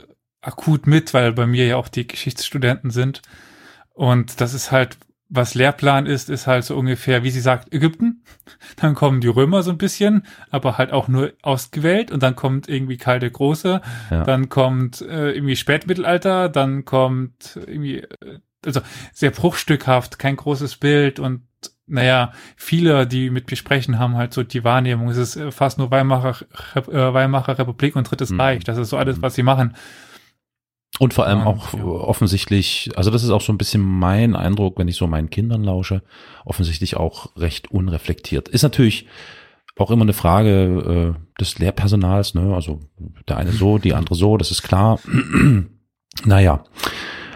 akut mit, weil bei mir ja auch die Geschichtsstudenten sind. Und das ist halt, was Lehrplan ist, ist halt so ungefähr, wie sie sagt, Ägypten. Dann kommen die Römer so ein bisschen, aber halt auch nur ausgewählt. Und dann kommt irgendwie Karl der Große. Ja. Dann kommt äh, irgendwie Spätmittelalter. Dann kommt irgendwie, äh, also sehr bruchstückhaft, kein großes Bild und naja, viele, die mit mir sprechen, haben halt so die Wahrnehmung, es ist äh, fast nur Weimarer, äh, Weimarer Republik und Drittes Mhm. Reich. Das ist so alles, was sie machen. Und vor allem auch offensichtlich, also das ist auch so ein bisschen mein Eindruck, wenn ich so meinen Kindern lausche, offensichtlich auch recht unreflektiert. Ist natürlich auch immer eine Frage äh, des Lehrpersonals, ne? Also der eine so, die andere so, das ist klar. naja.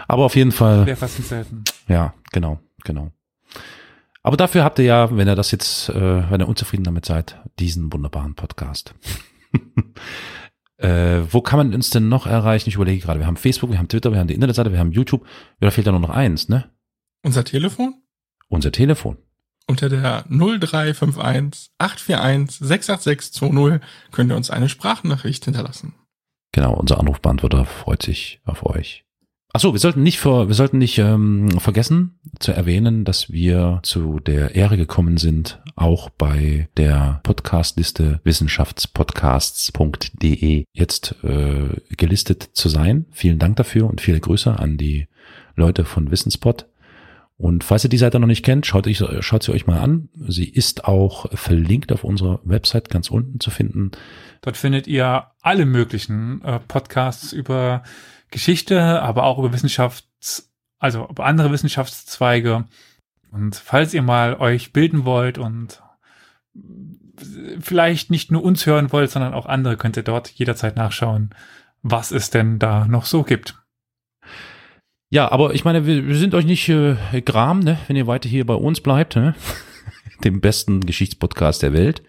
Aber auf jeden Fall, Wäre fast nicht selten. ja, genau, genau. Aber dafür habt ihr ja, wenn ihr das jetzt, äh, wenn ihr unzufrieden damit seid, diesen wunderbaren Podcast. äh, wo kann man uns denn noch erreichen? Ich überlege gerade, wir haben Facebook, wir haben Twitter, wir haben die Internetseite, wir haben YouTube. Ja, da fehlt ja nur noch eins, ne? Unser Telefon Unser Telefon. unter der 0351 841 68620 könnt ihr uns eine Sprachnachricht hinterlassen. Genau, unser Anrufbeantworter freut sich auf euch. Ach so, wir sollten nicht vor, wir sollten nicht ähm, vergessen zu erwähnen, dass wir zu der Ehre gekommen sind, auch bei der Podcastliste wissenschaftspodcasts.de jetzt äh, gelistet zu sein. Vielen Dank dafür und viele Grüße an die Leute von Wissenspot. Und falls ihr die Seite noch nicht kennt, schaut, ich, schaut sie euch mal an. Sie ist auch verlinkt auf unserer Website ganz unten zu finden. Dort findet ihr alle möglichen äh, Podcasts über Geschichte, aber auch über Wissenschafts-, also über andere Wissenschaftszweige. Und falls ihr mal euch bilden wollt und vielleicht nicht nur uns hören wollt, sondern auch andere, könnt ihr dort jederzeit nachschauen, was es denn da noch so gibt. Ja, aber ich meine, wir, wir sind euch nicht äh, gram, ne, wenn ihr weiter hier bei uns bleibt, ne? dem besten Geschichtspodcast der Welt.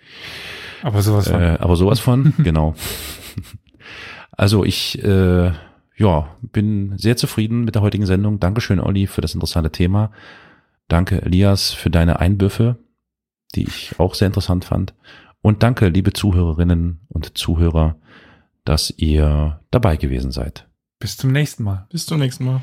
Aber sowas von. Äh, aber sowas von, genau. Also ich äh, ja, bin sehr zufrieden mit der heutigen Sendung. Dankeschön, Olli, für das interessante Thema. Danke, Elias, für deine Einwürfe, die ich auch sehr interessant fand. Und danke, liebe Zuhörerinnen und Zuhörer, dass ihr dabei gewesen seid. Bis zum nächsten Mal. Bis zum nächsten Mal.